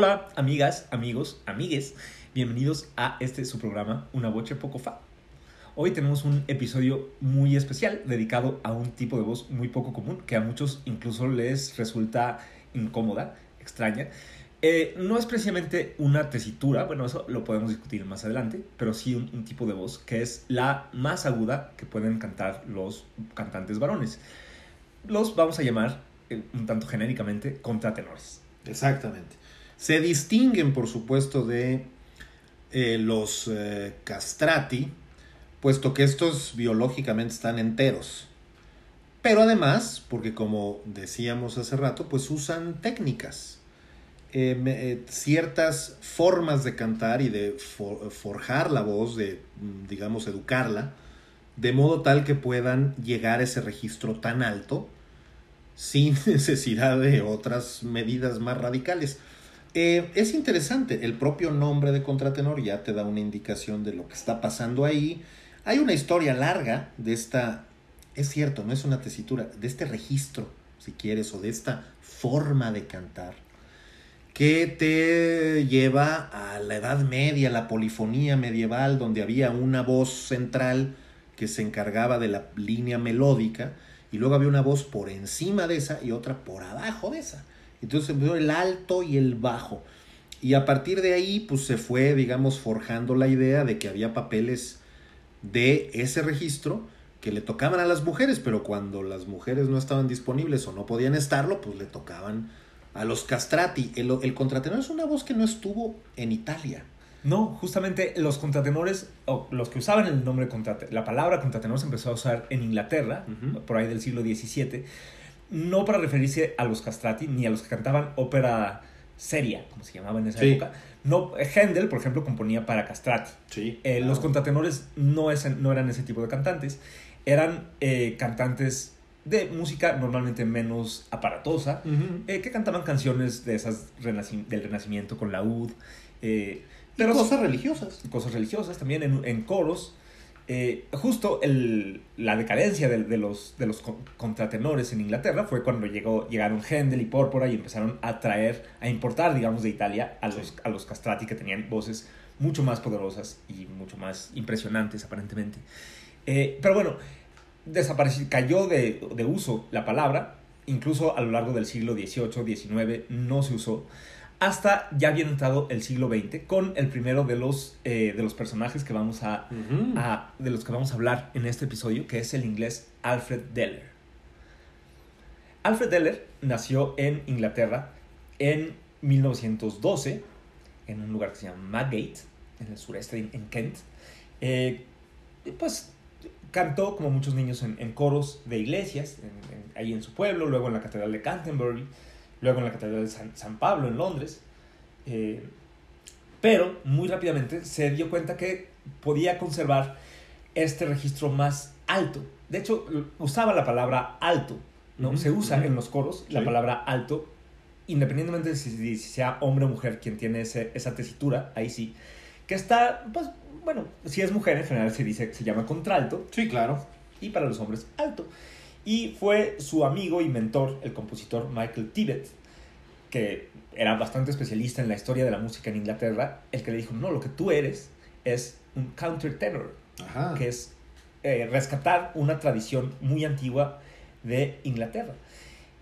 Hola, amigas, amigos, amigues. Bienvenidos a este su programa, Una Voce Poco Fa. Hoy tenemos un episodio muy especial dedicado a un tipo de voz muy poco común que a muchos incluso les resulta incómoda, extraña. Eh, no es precisamente una tesitura, bueno, eso lo podemos discutir más adelante, pero sí un, un tipo de voz que es la más aguda que pueden cantar los cantantes varones. Los vamos a llamar, eh, un tanto genéricamente, contratenores. Exactamente. Se distinguen, por supuesto, de eh, los eh, castrati, puesto que estos biológicamente están enteros. Pero además, porque como decíamos hace rato, pues usan técnicas, eh, ciertas formas de cantar y de for- forjar la voz, de, mm, digamos, educarla, de modo tal que puedan llegar a ese registro tan alto sin necesidad de otras medidas más radicales. Eh, es interesante, el propio nombre de contratenor ya te da una indicación de lo que está pasando ahí. Hay una historia larga de esta, es cierto, no es una tesitura, de este registro, si quieres, o de esta forma de cantar, que te lleva a la Edad Media, la polifonía medieval, donde había una voz central que se encargaba de la línea melódica, y luego había una voz por encima de esa y otra por abajo de esa. Entonces empezó el alto y el bajo. Y a partir de ahí, pues se fue, digamos, forjando la idea de que había papeles de ese registro que le tocaban a las mujeres, pero cuando las mujeres no estaban disponibles o no podían estarlo, pues le tocaban a los castrati. El, el contratenor es una voz que no estuvo en Italia. No, justamente los contratenores, o los que usaban el nombre contratenor, la palabra contratenor se empezó a usar en Inglaterra, por ahí del siglo XVII, no para referirse a los castrati ni a los que cantaban ópera seria, como se llamaba en esa Sí. época. No, Händel, por ejemplo, componía para castrati. Sí. Eh, Los contratenores no, es- no eran ese tipo de cantantes, eran eh, cantantes de música normalmente menos aparatosa, eh, que cantaban canciones de esas renaci- del Renacimiento con laúd. Eh, Pero cosas religiosas. cosas religiosas también en, en coros. Eh, justo el- la decadencia de, de los, de los con- contratenores en Inglaterra fue cuando llegó, llegaron Händel y Pórpora y empezaron a traer, a importar, digamos, de Italia a los, Sí. a los castrati que tenían voces mucho más poderosas y mucho más impresionantes aparentemente. Eh, pero bueno, desapareció, cayó de, de uso la palabra, incluso a lo largo del siglo XVIII, XIX no se usó, hasta ya bien entrado el siglo XX con el primero de los, eh, de los personajes que vamos a, de los que vamos a hablar en este episodio, que es el inglés Alfred Deller. Alfred Deller nació en Inglaterra en 1912, en un lugar que se llama Madgate, en el sureste, en, en Kent. Eh, pues cantó, como muchos niños, en, en coros de iglesias, en- en- ahí en su pueblo, luego en la Catedral de Canterbury, luego en la Catedral de San, San Pablo, en Londres. Eh, pero muy rápidamente se dio cuenta que podía conservar este registro más alto. De hecho, usaba la palabra alto, ¿no? Se usa en los coros la Sí. palabra alto, independientemente de si, si sea hombre o mujer quien tiene ese- esa tesitura, ahí sí, que está, pues, bueno, si es mujer en general se dice, se llama contralto, Sí, claro. y para los hombres alto. Y fue su amigo y mentor, el compositor Michael Tibbet, que era bastante especialista en la historia de la música en Inglaterra, el que le dijo, no, lo que tú eres es un countertenor, Ajá. que es eh, rescatar una tradición muy antigua de Inglaterra.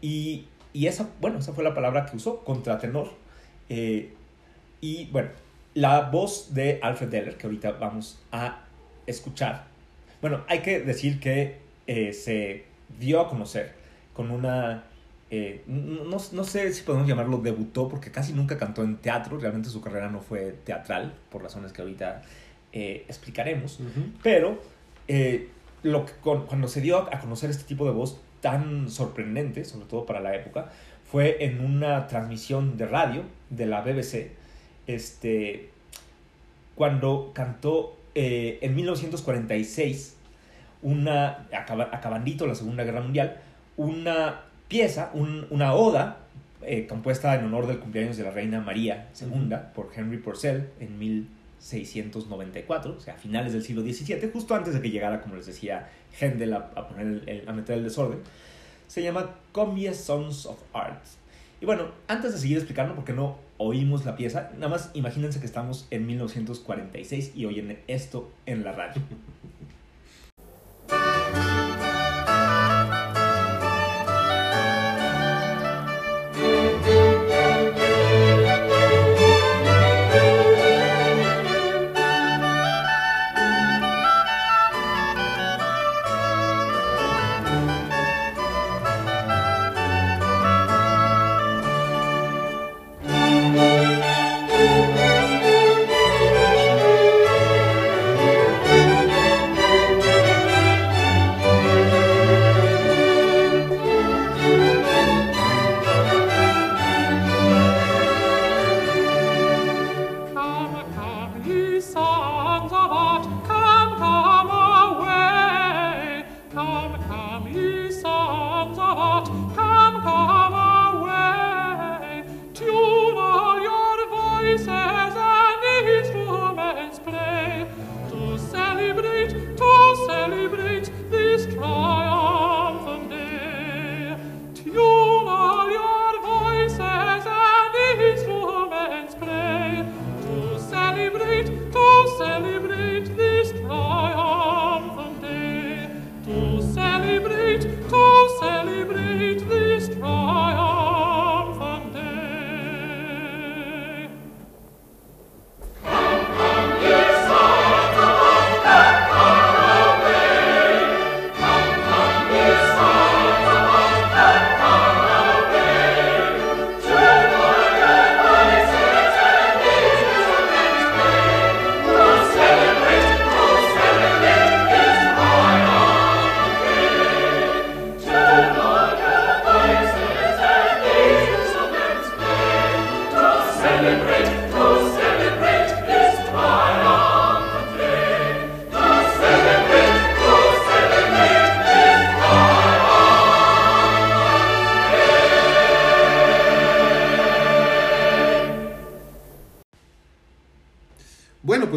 Y, y esa, bueno, esa fue la palabra que usó, contratenor. Eh, y bueno, la voz de Alfred Deller, que ahorita vamos a escuchar. Bueno, hay que decir que eh, se dio a conocer con una... eh, no, no sé si podemos llamarlo debutó, porque casi nunca cantó en teatro, realmente su carrera no fue teatral, por razones que ahorita eh, explicaremos. Pero eh, lo que con- cuando se dio a conocer este tipo de voz tan sorprendente, sobre todo para la época, fue en una transmisión de radio de la BBC, este, cuando cantó en 1946, una, acaba- acabandito la Segunda Guerra Mundial, una pieza, un- una oda eh, compuesta en honor del cumpleaños de la reina María II por Henry Purcell en 1694, o sea, a finales del siglo XVII, justo antes de que llegara, como les decía, Händel a, a poner el- el- a meter el desorden. Se llama Combia Sons of Art. Y bueno, antes de seguir explicando por qué no oímos la pieza, nada más imagínense que estamos en 1946 y oyen esto en la radio.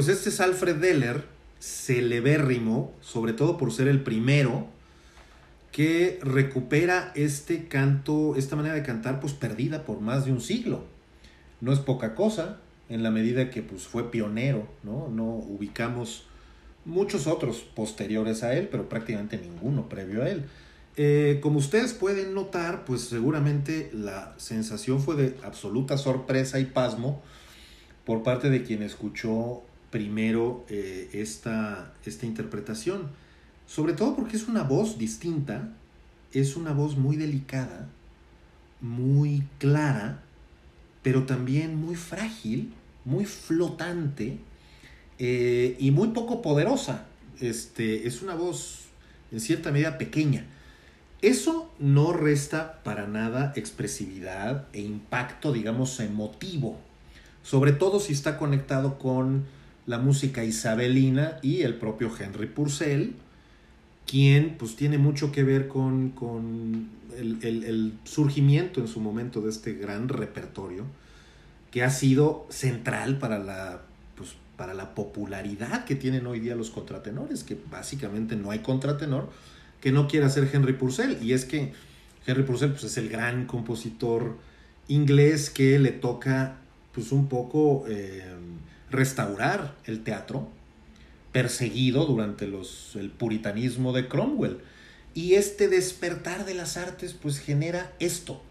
pues este es Alfred Deller, celebérrimo, sobre todo por ser el primero que recupera este canto, esta manera de cantar, pues perdida por más de un siglo. No es poca cosa, en la medida que pues, fue pionero, ¿no? No ubicamos muchos otros posteriores a él, pero prácticamente ninguno previo a él. Eh, como ustedes pueden notar, pues seguramente la sensación fue de absoluta sorpresa y pasmo por parte de quien escuchó primero eh, esta, esta interpretación. Sobre todo porque es una voz distinta, es una voz muy delicada, muy clara, pero también muy frágil, muy flotante eh, y muy poco poderosa. Este, es una voz en cierta medida pequeña. Eso no resta para nada expresividad e impacto, digamos, emotivo sobre todo si está conectado con la música isabelina y el propio Henry Purcell, quien pues tiene mucho que ver con, con el, el, surgimiento en su momento de este gran repertorio, que ha sido central para la, pues, para la popularidad que tienen hoy día los contratenores, que básicamente no hay contratenor que no quiera ser Henry Purcell, y es que Henry Purcell pues, es el gran compositor inglés que le toca pues un poco eh, restaurar el teatro perseguido durante los, el puritanismo de Cromwell. Y este despertar de las artes pues genera esto.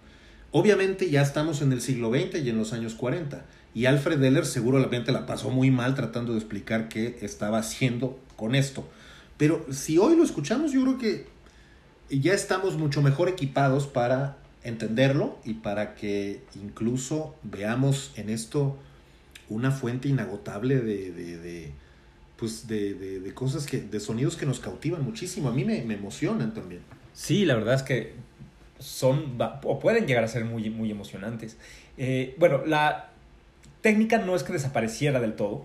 Obviamente ya estamos en el siglo XX y en los años 40. Y Alfred Deller seguramente la pasó muy mal tratando de explicar qué estaba haciendo con esto. Pero si hoy lo escuchamos, yo creo que ya estamos mucho mejor equipados para entenderlo y para que incluso veamos en esto una fuente inagotable de, de, de pues de, de, de, cosas que, de sonidos que nos cautivan muchísimo. A mí me, me, emocionan también. Sí, la verdad es que son, o pueden llegar a ser muy, muy emocionantes. Eh, bueno, la técnica no es que desapareciera del todo,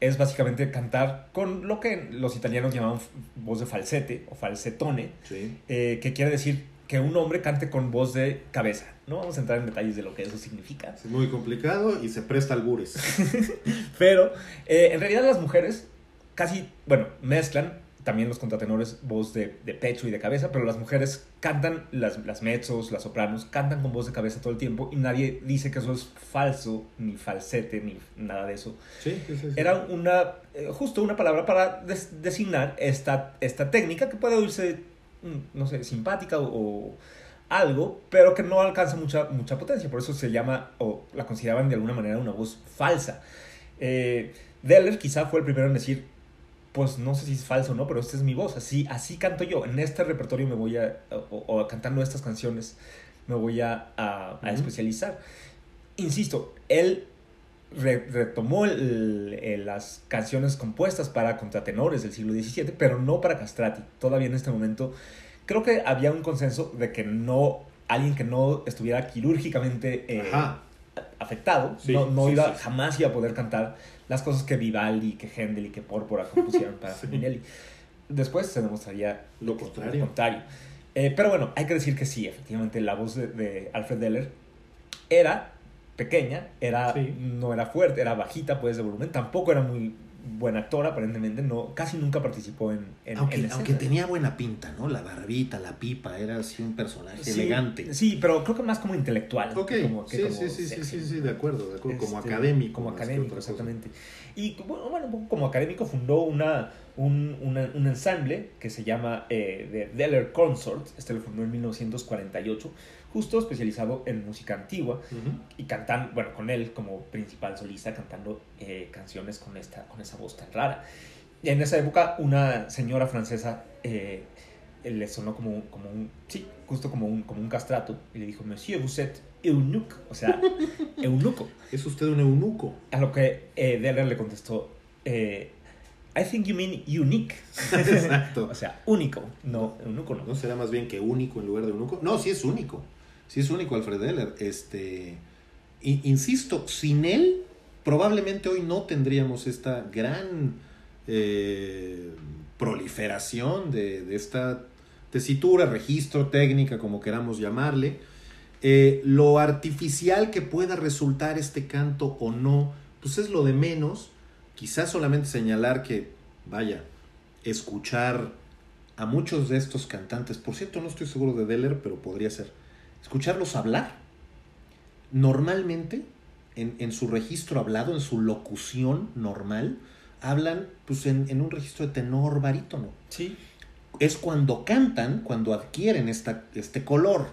es básicamente cantar con lo que los italianos llamaban voz de falsete o falsetone, sí. eh, que quiere decir que un hombre cante con voz de cabeza. No vamos a entrar en detalles de lo que eso significa. Es muy complicado y se presta al bures. Pero eh, en realidad las mujeres casi, bueno, mezclan también los contratenores voz de, de pecho y de cabeza, pero las mujeres cantan, las, las mezzos, las sopranos, cantan con voz de cabeza todo el tiempo y nadie dice que eso es falso, ni falsete, ni nada de eso. Sí, sí, sí. Era una, eh, justo una palabra para des- designar esta, esta técnica que puede oírse, no sé, simpática o, o algo, pero que no alcanza mucha, mucha potencia. Por eso se llama, o la consideraban de alguna manera una voz falsa. Eh, Deller quizá fue el primero en decir, pues no sé si es falso o no, pero esta es mi voz, así, así canto yo. En este repertorio me voy a, o, o cantando estas canciones, me voy a, a- especializar. Insisto, él re- retomó el- el- las canciones compuestas para contratenores del siglo XVII, pero no para castrati. Todavía en este momento creo que había un consenso de que no, alguien que no estuviera quirúrgicamente eh, afectado, Sí, no, no sí, iba, sí. jamás iba a poder cantar las cosas que Vivaldi, que Händel y que Pórpora compusieron para Sí. Farinelli. Después se demostraría Lo lo contrario. contrario. Eh, pero bueno, hay que decir que sí, efectivamente, la voz de, de Alfred Deller era pequeña, era, Sí. no era fuerte, era bajita pues de volumen, tampoco era muy buen actor aparentemente, no, casi nunca participó en, en, Aunque, en aunque tenía buena pinta, ¿no? La barbita, la pipa, era así un personaje Sí, elegante. Sí, pero creo que más como intelectual. Ok, como, que sí, como sí, sí, sí, sexy. sí, sí, de acuerdo, de acuerdo. como Este, académico. Como académico, exactamente. Y bueno, bueno, un poco como académico fundó una, un, una- un ensamble que se llama eh, The Deller Consort. Este lo fundó en 1948, justo especializado en música antigua. Y cantan, bueno, con él como principal solista, cantando eh, canciones con, esta, con esa voz tan rara. Y en esa época, una señora francesa eh, le sonó como, un- como un, sí, justo como un, como un castrato, y le dijo, Monsieur, vous êtes eunuque, o sea, eunuco. Es usted un eunuco. A lo que eh, Deller le contestó, eh, I think you mean unique. Exacto. o sea, único, no, eunuco no. ¿No será más bien que único en lugar de eunuco? No, sí es único. Sí es único Alfred Deller. Este, insisto, sin él probablemente hoy no tendríamos esta gran eh, proliferación de, de esta tesitura, registro, técnica, como queramos llamarle. Eh, lo artificial que pueda resultar este canto o no, pues es lo de menos. Quizás solamente señalar que, vaya, escuchar a muchos de estos cantantes, por cierto no estoy seguro de Deller, pero podría ser, escucharlos hablar. Normalmente, en, en su registro hablado, en su locución normal, hablan pues en, en un registro de tenor barítono. Sí, Es cuando cantan, cuando adquieren esta, este color.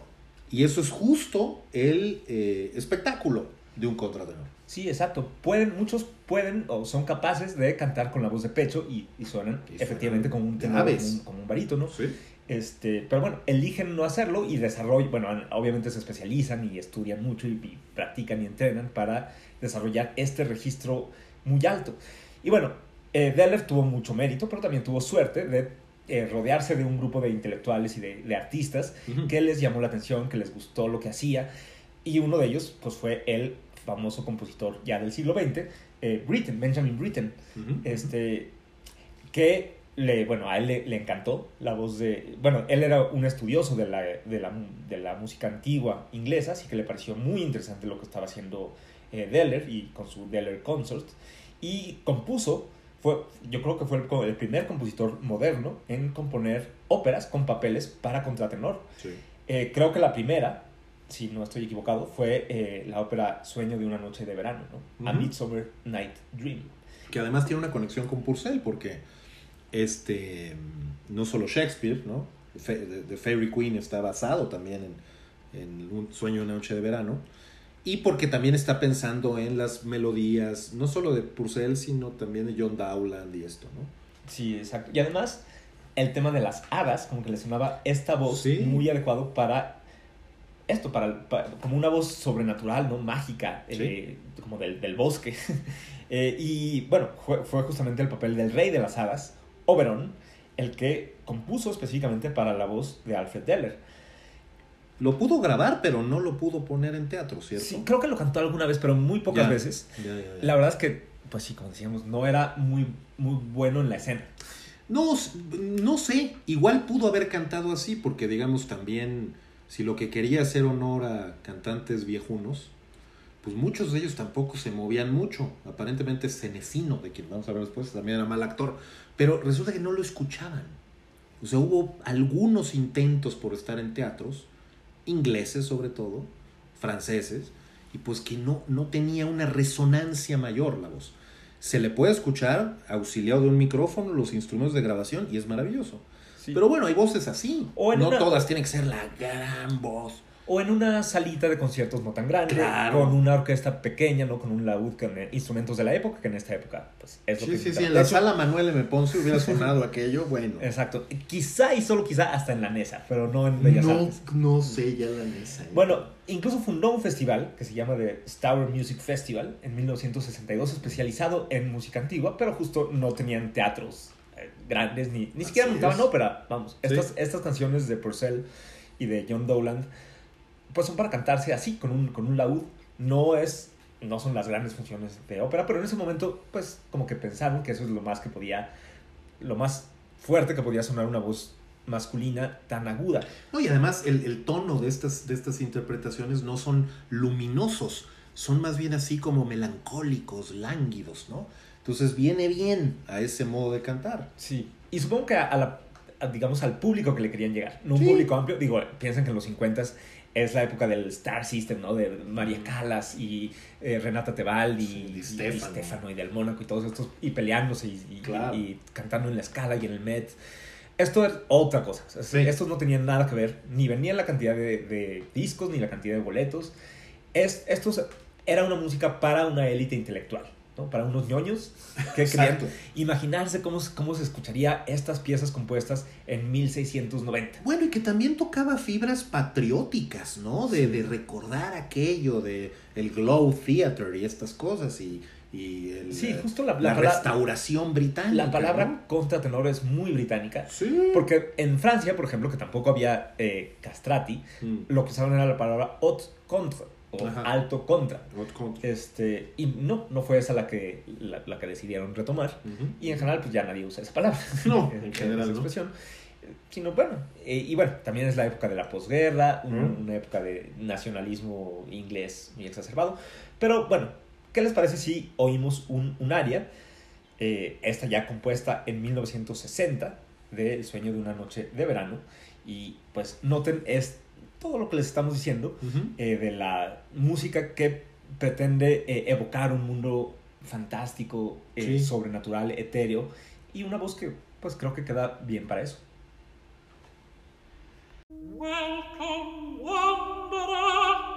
Y eso es justo el eh, espectáculo de un contratenor. sí, exacto. Pueden, muchos pueden o son capaces de cantar con la voz de pecho y, y suenan Y efectivamente como un tenor, como un, como un barítono. Sí. Este, pero bueno, eligen no hacerlo y desarrollan, bueno, obviamente se especializan y estudian mucho y, y practican y entrenan para desarrollar este registro muy alto. Y bueno, eh, Deller tuvo mucho mérito, pero también tuvo suerte de eh, rodearse de un grupo de intelectuales y de, de artistas que les llamó la atención, que les gustó lo que hacía. Y uno de ellos, pues fue el famoso compositor ya del siglo XX, eh, Britten, Benjamin Britten este que le, bueno, a él le, le encantó la voz de, bueno, él era un estudioso de la, de, la, de la música antigua inglesa, así que le pareció muy interesante lo que estaba haciendo eh, Deller y con su Deller Consort, y compuso, fue, yo creo que fue el, primer compositor moderno en componer óperas con papeles para contratenor. Sí. Eh, creo que la primera, si no estoy equivocado, fue eh, la ópera Sueño de una noche de verano, ¿no? A. Midsummer Night Dream. que además tiene una conexión con Purcell, porque este, no solo Shakespeare, ¿no? The The Fairy Queen está basado también en, en Un sueño de una noche de verano, y porque también está pensando en las melodías, no solo de Purcell, sino también de John Dowland y esto, ¿no? Sí, exacto. Y además, el tema de las hadas, como que le sonaba esta voz Sí. muy adecuado para esto, para, para- como una voz sobrenatural, ¿no? Mágica, Sí. eh, como del, del bosque. Eh, y bueno, fue, fue justamente el papel del rey de las hadas, Oberon, el que compuso específicamente para la voz de Alfred Deller. Lo pudo grabar, pero no lo pudo poner en teatro, ¿cierto? Sí, creo que lo cantó alguna vez, pero muy pocas Ya. veces. Ya, ya, ya. La verdad es que, pues sí, como decíamos, no era muy, muy bueno en la escena. No, no sé, igual pudo haber cantado así, porque digamos también si lo que quería hacer honor a cantantes viejunos, pues muchos de ellos tampoco se movían mucho. Aparentemente Cenecino, de quien vamos a ver después, también era mal actor, pero resulta que no lo escuchaban. O sea, hubo algunos intentos por estar en teatros, ingleses sobre todo, franceses, y pues que no, no tenía una resonancia mayor la voz. Se le puede escuchar auxiliado de un micrófono los instrumentos de grabación y es maravilloso. Sí. Pero bueno, hay voces así. O no una- todas tienen que ser la gran voz. O en una salita de conciertos no tan grande, Claro. con una orquesta pequeña, ¿no? Con un laúd, con eh, instrumentos de la época, que en esta época, pues, es lo Sí, que sí, sí, trata. en la sala Manuel M. Ponce hubiera sonado aquello, bueno. Exacto. Quizá y solo quizá hasta en la NESA, pero no en Bellas No, Artes. no sé ya la mesa. Bueno, incluso fundó un festival que se llama The Stour Music Festival en 1962, especializado en música antigua, pero justo no tenían teatros eh, grandes, ni, ni siquiera montaban es. ópera. Vamos, Sí. estas, estas canciones de Purcell y de John Dowland, pues son para cantarse así, con un, con un laúd. No es, no son las grandes funciones de ópera, pero en ese momento, pues como que pensaron que eso es lo más que podía, lo más fuerte que podía sonar una voz masculina tan aguda. No, y además el, el tono de estas, de estas interpretaciones no son luminosos, son más bien así como melancólicos, lánguidos, ¿no? Entonces viene bien a ese modo de cantar. Sí, y supongo que a, a la, digamos, al público que le querían llegar, no un Sí. público amplio, digo, piensan que en los 50 es la época del Star System, ¿no? De María Calas y eh, Renata Tebaldi Sí, y, y Stefano. Stefano y del Mónaco y todos estos, y peleándose y, y- Claro. y cantando en la escala y en el Met. Esto es otra cosa. Es- Sí. Estos no tenían nada que ver, ni venía la cantidad de, de discos, ni la cantidad de boletos. Es, esto era una música para una élite intelectual, ¿no? Para unos ñoños que querían imaginarse cómo, se- cómo se escucharía estas piezas compuestas en 1690. Bueno, y que también tocaba fibras patrióticas, ¿no? De, de recordar aquello, de el Glow Theater y estas cosas, y, y el, Sí, eh, justo la, la, la restauración británica. la palabra ¿no? contratenor es muy británica. Sí. Porque en Francia, por ejemplo, que tampoco había eh, castrati, Mm. lo que usaban era la palabra haute contre o Ajá. alto contra. Este, y no, no fue esa la que, la, la que decidieron retomar. Y en general, pues ya nadie usa esa palabra. No, en, en general, esa expresión. Sino, bueno, eh, y bueno, también es la época de la posguerra, un- una época de nacionalismo inglés muy exacerbado. Pero bueno, ¿qué les parece si oímos un, un aria, eh, esta ya compuesta en 1960, de El sueño de una noche de verano? Y pues noten, es todo lo que les estamos diciendo eh, de la música que pretende eh, evocar un mundo fantástico, eh, Sí. sobrenatural, etéreo, y una voz que pues creo que queda bien para eso. Welcome, wanderer.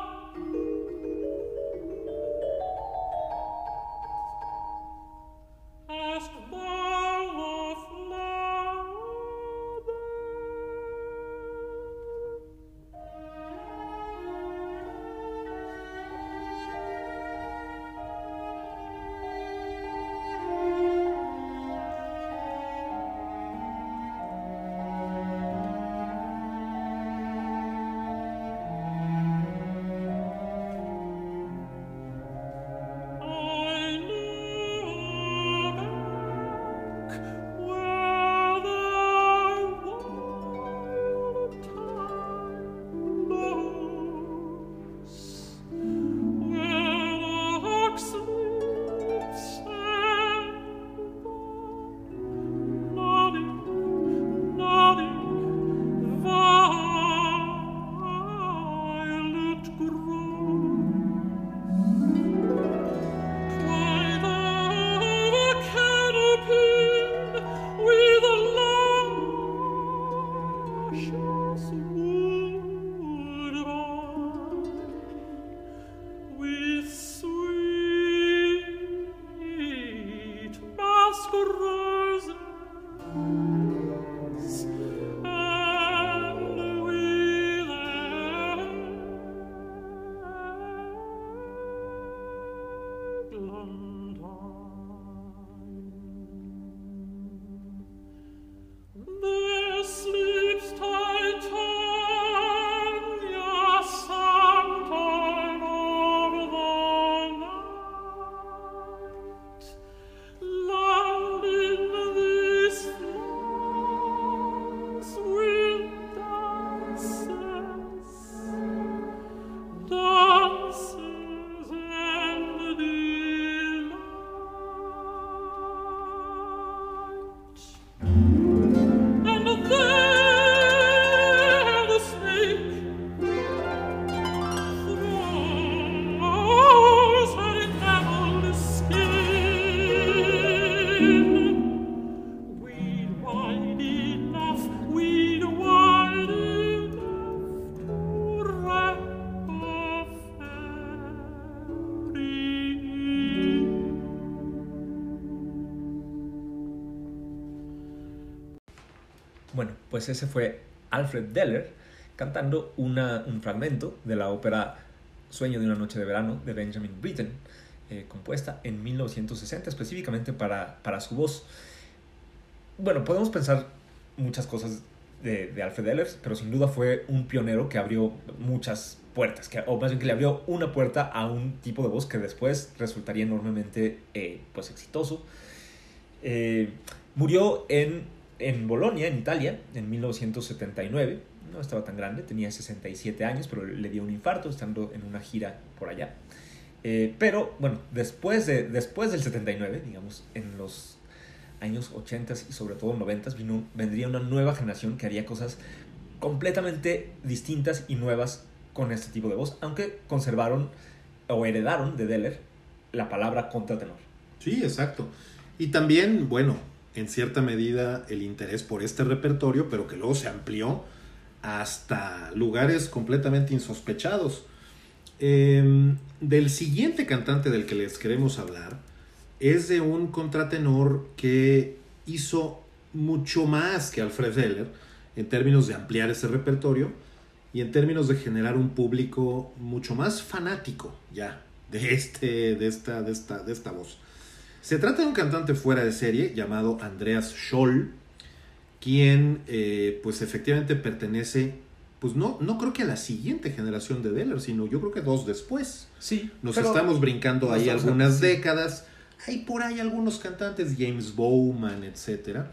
Pues ese fue Alfred Deller cantando un fragmento de la ópera Sueño de una noche de verano de Benjamin Britten, eh, compuesta en 1960 específicamente para, para su voz. Bueno, podemos pensar muchas cosas de, de Alfred Deller, pero sin duda fue un pionero que abrió muchas puertas, que, o más bien que le abrió una puerta a un tipo de voz que después resultaría enormemente eh, pues, exitoso. Eh, murió en, en Bolonia, en Italia, en 1979. No estaba tan grande, tenía 67 años, pero le dio un infarto estando en una gira por allá. Eh, pero bueno, después, de, después del 79, digamos, en los años 80 y sobre todo 90 vino, vendría una nueva generación que haría cosas completamente distintas y nuevas con este tipo de voz, aunque conservaron o heredaron de Deller la palabra contratenor. Sí, exacto. Y también, bueno, en cierta medida el interés por este repertorio, pero que luego se amplió hasta lugares completamente insospechados. Eh, del siguiente cantante del que les queremos hablar es de un contratenor que hizo mucho más que Alfred Heller en términos de ampliar ese repertorio y en términos de generar un público mucho más fanático ya de, este, de, esta, de, esta, de esta voz. Se trata de un cantante fuera de serie llamado Andreas Scholl, quien eh, pues efectivamente pertenece, pues no, no creo que a la siguiente generación de Deller, sino yo creo que dos después. Sí, Nos estamos brincando ahí algunas sí. décadas. Hay por ahí algunos cantantes, James Bowman, etc.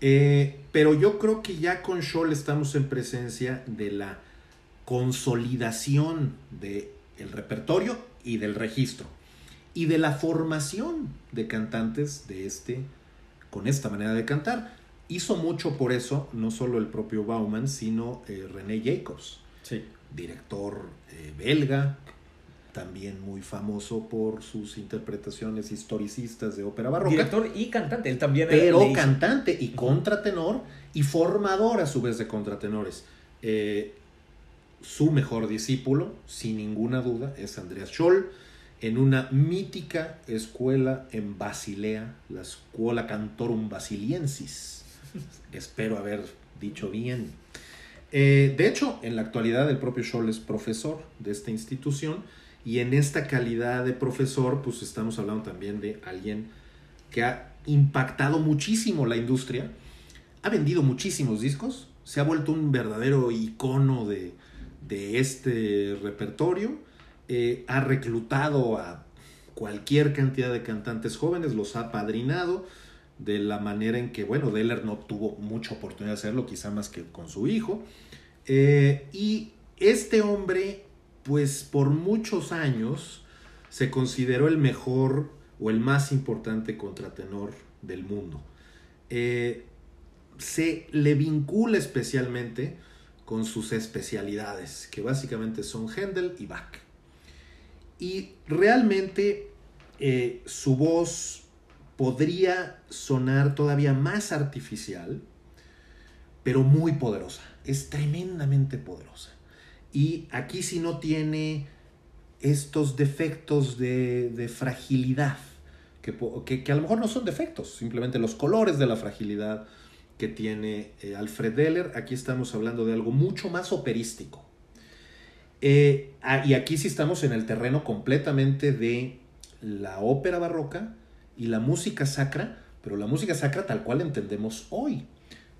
Eh, pero yo creo que ya con Scholl estamos en presencia de la consolidación del repertorio y del registro. Y de la formación de cantantes de este, con esta manera de cantar. Hizo mucho por eso, no solo el propio Bauman, sino eh, René Jacobs Sí. director eh, belga, también muy famoso por sus interpretaciones historicistas de ópera barroca, Director y cantante, él también pero cantante y contratenor y formador a su vez de contratenores. Eh, su mejor discípulo, sin ninguna duda, es Andreas Scholl, en una mítica escuela en Basilea, la Scuola Cantorum Basiliensis. Espero haber dicho bien. Eh, de hecho, en la actualidad el propio Scholl es profesor de esta institución y en esta calidad de profesor, pues estamos hablando también de alguien que ha impactado muchísimo la industria, ha vendido muchísimos discos, se ha vuelto un verdadero icono de, de este repertorio, eh, ha reclutado a cualquier cantidad de cantantes jóvenes, los ha padrinado de la manera en que, bueno, Deller no tuvo mucha oportunidad de hacerlo, quizá más que con su hijo. Eh, y este hombre, pues por muchos años, se consideró el mejor o el más importante contratenor del mundo. Eh, se le vincula especialmente con sus especialidades, que básicamente son Händel y Bach. Y realmente eh, su voz podría sonar todavía más artificial, pero muy poderosa. Es tremendamente poderosa. Y aquí sí no tiene estos defectos de, de fragilidad, que, que- que a lo mejor no son defectos, simplemente los colores de la fragilidad que tiene eh, Alfred Deller. Aquí estamos hablando de algo mucho más operístico. Eh, ah, y aquí sí estamos en el terreno completamente de la ópera barroca y la música sacra, pero la música sacra tal cual entendemos hoy,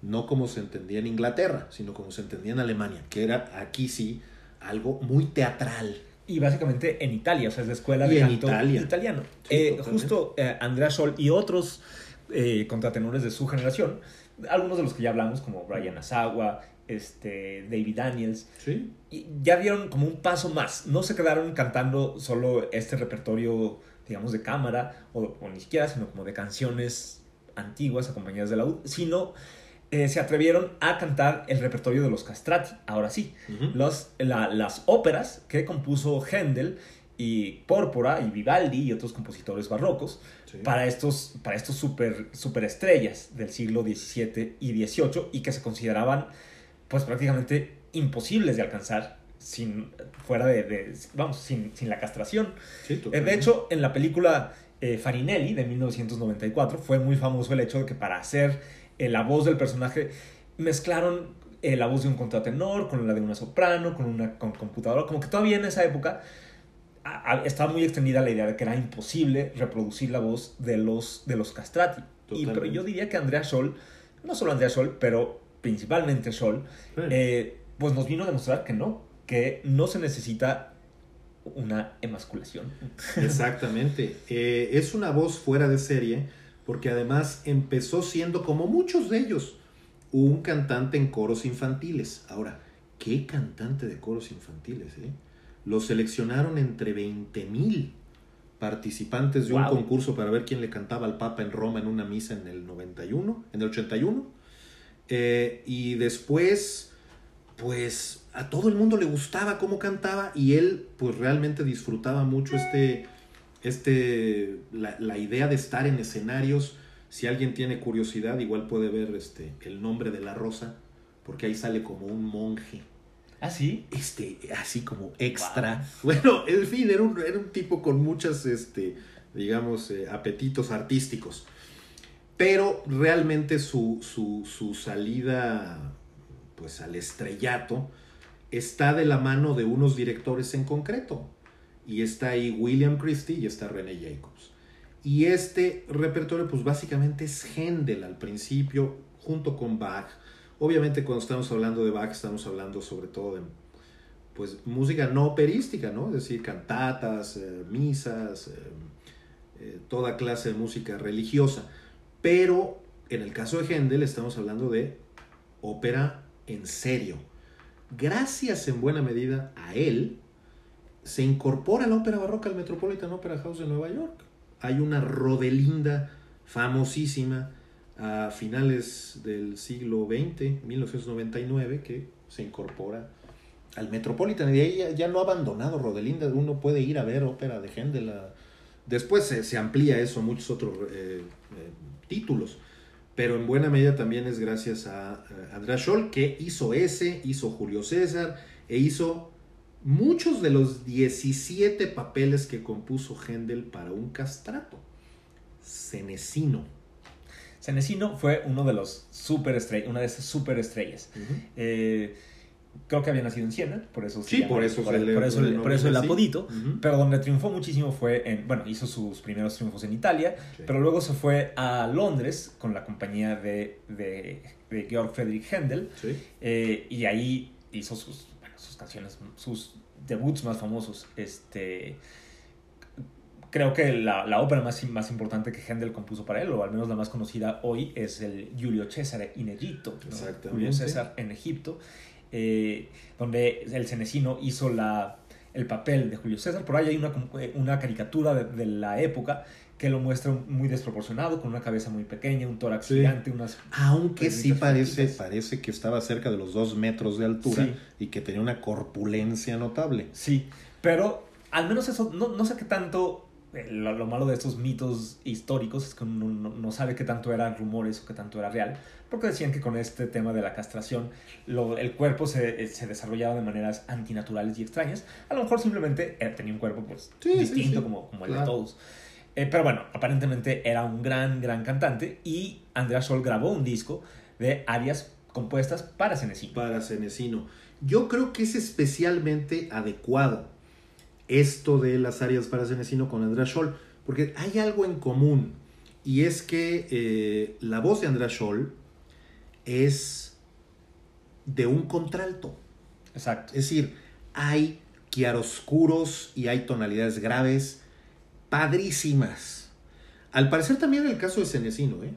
no como se entendía en Inglaterra, sino como se entendía en Alemania, que era aquí sí algo muy teatral. Y básicamente en Italia, o sea, es la escuela de en canto Italia. italiano. Sí, Eh, justo eh, Andrea Scholl y otros eh, contratenores de su generación, algunos de los que ya hablamos, como Brian Asawa, este, David Daniels, Sí. y ya dieron como un paso más. No se quedaron cantando solo este repertorio, digamos, de cámara, o, o ni siquiera, sino como de canciones antiguas acompañadas de laúd, sino eh, se atrevieron a cantar el repertorio de los castrati, ahora sí. Los- la- las óperas que compuso Händel y Pórpora y Vivaldi y otros compositores barrocos Sí. para estos, para estos super, superestrellas del siglo XVII y XVIII y que se consideraban pues prácticamente imposibles de alcanzar sin, fuera de, de- vamos, sin, sin la castración. Sí, Eh. De hecho, en la película eh, Farinelli de 1994 fue muy famoso el hecho de que para hacer eh, la voz del personaje mezclaron eh, la voz de un contratenor con la de una soprano, con una con computadora, como que todavía en esa época a- a- estaba muy extendida la idea de que era imposible reproducir la voz de los, de los castrati. Y, pero yo diría que Andrea Scholl, no solo Andrea Scholl, pero principalmente Scholl, Sí. eh, pues nos vino a demostrar que no, que no se necesita una emasculación. Exactamente. Eh, es una voz fuera de serie porque además empezó siendo, como muchos de ellos, un cantante en coros infantiles. Ahora, ¿qué cantante de coros infantiles? eh? Lo seleccionaron entre 20 mil participantes de un concurso para ver quién le cantaba al Papa en Roma en una misa en el 91, en el 81. Eh, y después, pues a todo el mundo le gustaba cómo cantaba y él pues realmente disfrutaba mucho este, este, la, la idea de estar en escenarios. Si alguien tiene curiosidad, igual puede ver este, el nombre de la rosa, porque ahí sale como un monje ¿Ah, sí? este, así como extra. Bueno, en fin, era un, era un tipo con muchas, este, digamos, eh, apetitos artísticos. Pero realmente su, su, su salida, pues al estrellato, está de la mano de unos directores en concreto. Y está ahí William Christie y está René Jacobs. Y este repertorio, pues básicamente es Händel al principio, junto con Bach. Obviamente cuando estamos hablando de Bach estamos hablando sobre todo de pues música no operística, ¿no? Es decir, cantatas, eh, misas, eh, eh, toda clase de música religiosa. Pero en el caso de Händel estamos hablando de ópera en serio. Gracias en buena medida a él, se incorpora la ópera barroca al Metropolitan Opera House de Nueva York. Hay una rodelinda famosísima a finales del siglo XX, 1999, que se incorpora al Metropolitan. Y ahí ya, no ha abandonado Rodelinda, uno puede ir a ver ópera de Händel. Después se, se amplía eso a muchos otros eh, eh, títulos. Pero en buena medida también es gracias a, a András Scholl, que hizo ese, hizo Julio César, e hizo muchos de los 17 papeles que compuso Händel para un castrato. Cenecino. Senesino fue uno de los superestrellas, una de esas superestrellas. Eh, creo que había nacido en Siena, por eso Sí, llama- por eso por, eso, el- por eso el apodito. Pero donde triunfó muchísimo fue en, bueno, hizo sus primeros triunfos en Italia, Sí. pero luego se fue a Londres con la compañía de, de, de Georg Friedrich Händel Sí. eh, y ahí hizo sus, bueno, sus canciones, sus debuts más famosos. Este, creo que la, la ópera más, más importante que Händel compuso para él, o al menos la más conocida hoy, es el Giulio César in Egipto. ¿no? Julio César en Egipto, eh, donde el cenecino hizo la, el papel de Julio César. Por ahí hay una, una caricatura de, de la época que lo muestra muy desproporcionado, con una cabeza muy pequeña, un tórax Sí. gigante, unas Aunque sí parece, parece que estaba cerca de los dos metros de altura Sí. y que tenía una corpulencia notable. Sí, pero al menos eso, no, no sé qué tanto, eh, lo, lo malo de estos mitos históricos es que uno no, no sabe qué tanto eran rumores o qué tanto era real, porque decían que con este tema de la castración lo- el cuerpo se, eh, se desarrollaba de maneras antinaturales y extrañas. A lo mejor simplemente eh, tenía un cuerpo pues Sí, distinto sí. como, como el de todos. Eh, pero bueno, aparentemente era un gran, gran cantante y Andrea Sol grabó un disco de arias compuestas para Cenecino. Para Cenecino. Yo creo que es especialmente adecuado esto de las áreas para Cenecino con András Scholl, porque hay algo en común, y es que eh, la voz de András Scholl es de un contralto. Exacto. Es decir, hay chiaroscuros y hay tonalidades graves padrísimas. Al parecer también en el caso de Cenecino, ¿eh?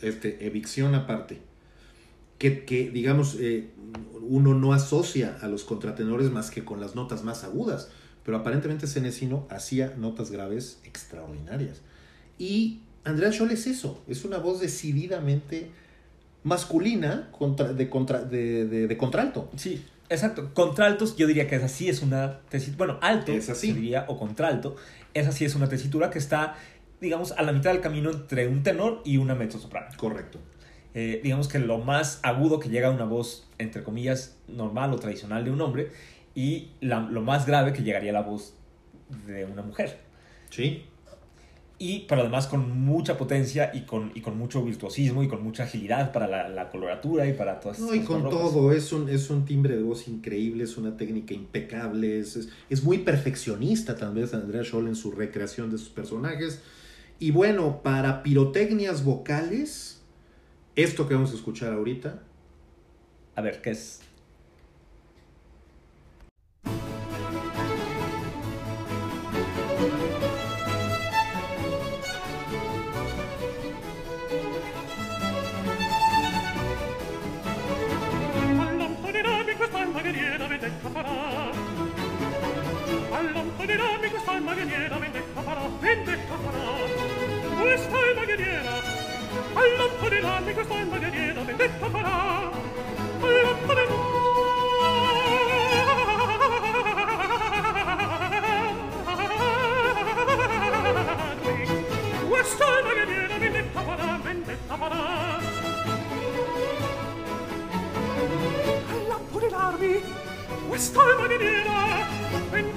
este, evicción aparte, que, que, digamos, eh, uno no asocia a los contratenores más que con las notas más agudas, pero aparentemente Cenecino hacía notas graves extraordinarias. Y Andrea Scholl es eso, es una voz decididamente masculina contra, de, contra, de, de, de contralto. Sí, Exacto. Contraltos, yo diría que esa sí es una tesitura. Bueno, alto, Es así. se diría, o contralto. Esa sí es una tesitura que está, digamos, a la mitad del camino entre un tenor y una mezzosoprano. Correcto. Eh, digamos que lo más agudo que llega a una voz, entre comillas, normal o tradicional de un hombre, y la- lo más grave que llegaría la voz de una mujer. Sí. Y, pero además con mucha potencia y con, y con mucho virtuosismo y con mucha agilidad para la, la coloratura y para todas No, y con todo, es un, es un timbre de voz increíble, es una técnica impecable, es, es, es muy perfeccionista también Andrea Scholl en su recreación de sus personajes. Y bueno, para pirotecnias vocales, esto que vamos a escuchar ahorita, A ver, ¿qué es? maniera, di questa maniera, vendetta farà, vendetta farà. Questa è maniera, all'otto di là, di questa maniera, vendetta farà. All'otto di là. Questa è maniera, vendetta farà, vendetta farà. All'otto di l'armi, questa è maniera, vendetta farà.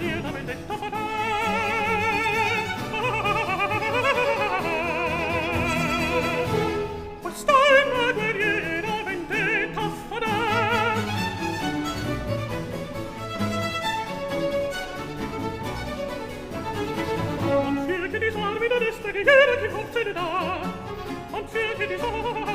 Und für die Sorge der Liste, die jeder die Wurzel da. Und für die Sorge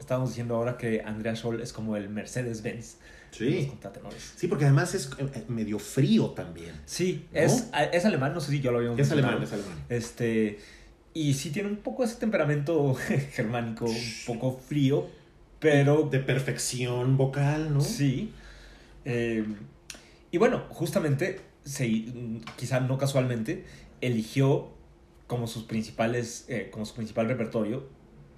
estábamos diciendo ahora que Andrea Scholl es como el Mercedes-Benz sí. Sí, porque además es eh, eh, medio frío también. Sí, ¿No? es, es alemán, no sé si yo lo había Es mencionado. alemán, es alemán. Este, y sí tiene un poco ese temperamento germánico, un poco frío, pero De perfección vocal, ¿no? sí. Eh, y bueno, justamente, se, quizá no casualmente, eligió como sus principales, eh, como su principal repertorio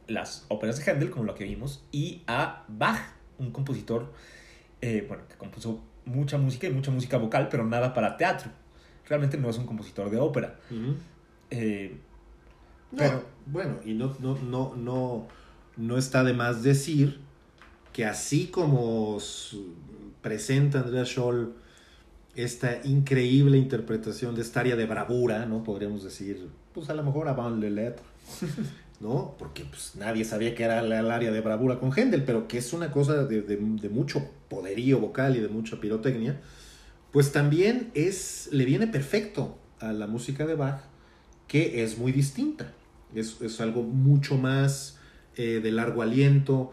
las óperas de Händel, como lo que vimos, y a Bach, un compositor, eh, bueno, que compuso mucha música y mucha música vocal, pero nada para teatro. Realmente no es un compositor de ópera. Eh, No, Pero- bueno, y no, no, no, no, no está de más decir que así como su- presenta Andrea Scholl esta increíble interpretación de esta área de bravura, ¿no? Podríamos decir, pues a lo mejor avant le lettre, ¿no? Porque pues nadie sabía que era el área de bravura con Händel, pero que es una cosa de, de- mucho poderío vocal y de mucha pirotecnia, pues también es, le viene perfecto a la música de Bach, que es muy distinta. Es, es algo mucho más eh, de largo aliento,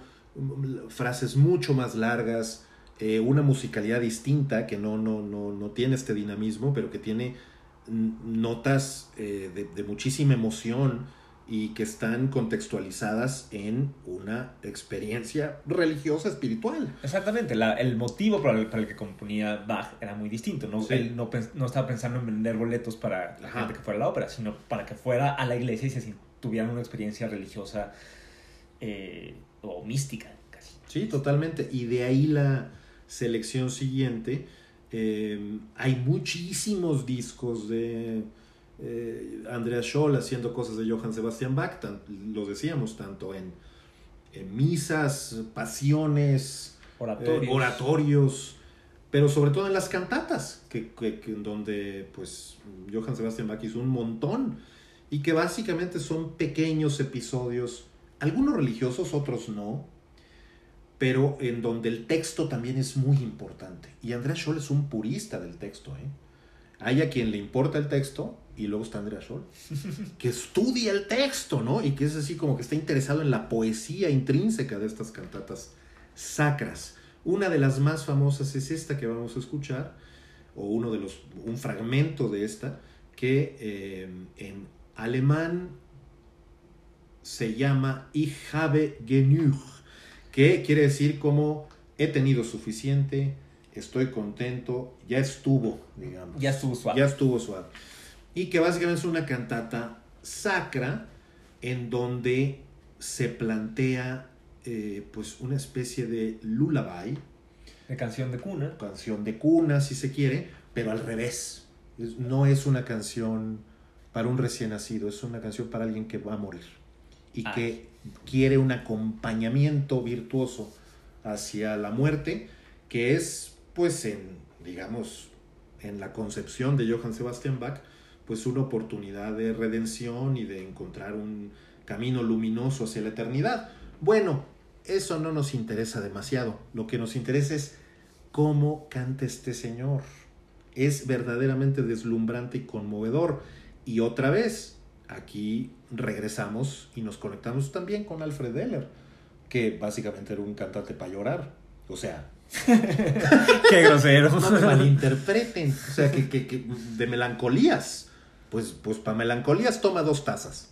frases mucho más largas, eh, una musicalidad distinta que no, no, no, no tiene este dinamismo, pero que tiene notas eh, de muchísima emoción y que están contextualizadas en una experiencia religiosa espiritual. Exactamente, la- el motivo para el, para el que componía Bach era muy distinto. ¿no? Sí. Él no, estaba pensando en vender boletos para la Ajá. gente que fuera a la ópera, sino para que fuera a la iglesia y se tuvieran una experiencia religiosa eh, o mística, casi. Sí, totalmente. Y de ahí la selección siguiente. Eh, hay muchísimos discos de eh, Andreas Scholl haciendo cosas de Johann Sebastian Bach, tan- lo decíamos, tanto en, en misas, pasiones, Oratorios. eh, oratorios, pero sobre todo en las cantatas, que, que- donde pues Johann Sebastian Bach hizo un montón y que básicamente son pequeños episodios, algunos religiosos, otros no, pero en donde el texto también es muy importante. Y Andreas Scholl es un purista del texto. ¿eh? Hay a quien le importa el texto y luego está Andreas Scholl, que estudia el texto, ¿no? Y que es así como que está interesado en la poesía intrínseca de estas cantatas sacras. Una de las más famosas es esta que vamos a escuchar, o uno de los, un fragmento de esta, que eh, en alemán se llama Ich habe genug, que quiere decir como he tenido suficiente, estoy contento, ya estuvo, digamos. Ya estuvo suave. Ya estuvo suave. Y que básicamente es una cantata sacra en donde se plantea eh, pues una especie de lullaby, De canción de cuna. canción de cuna si se quiere, pero al revés. No es una canción para un recién nacido, es una canción para alguien que va a morir y Ay. que quiere un acompañamiento virtuoso hacia la muerte, que es pues en, digamos, en la concepción de Johann Sebastian Bach, pues una oportunidad de redención y de encontrar un camino luminoso hacia la eternidad. Bueno, eso no nos interesa demasiado. Lo que nos interesa es cómo canta este señor. Es verdaderamente deslumbrante y conmovedor. Y otra vez, aquí regresamos y nos conectamos también con Alfred Deller, que básicamente era un cantante para llorar. O sea, Qué grosero. no malinterpreten. O sea, que, que- que de melancolías. Pues, pues para melancolías toma dos tazas.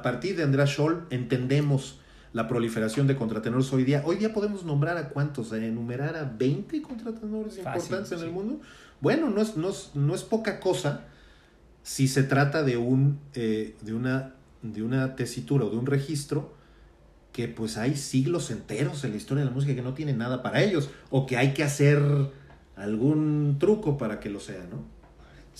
A partir de András Scholl entendemos la proliferación de contratenores hoy día. Hoy día podemos nombrar a cuántos, enumerar a 20 contratenores Fácil, importantes en sí. el mundo. Bueno, no es, no es, no es poca cosa si se trata de, un, eh, de, una, de una tesitura o de un registro que pues hay siglos enteros en la historia de la música que no tiene nada para ellos o que hay que hacer algún truco para que lo sea, ¿no?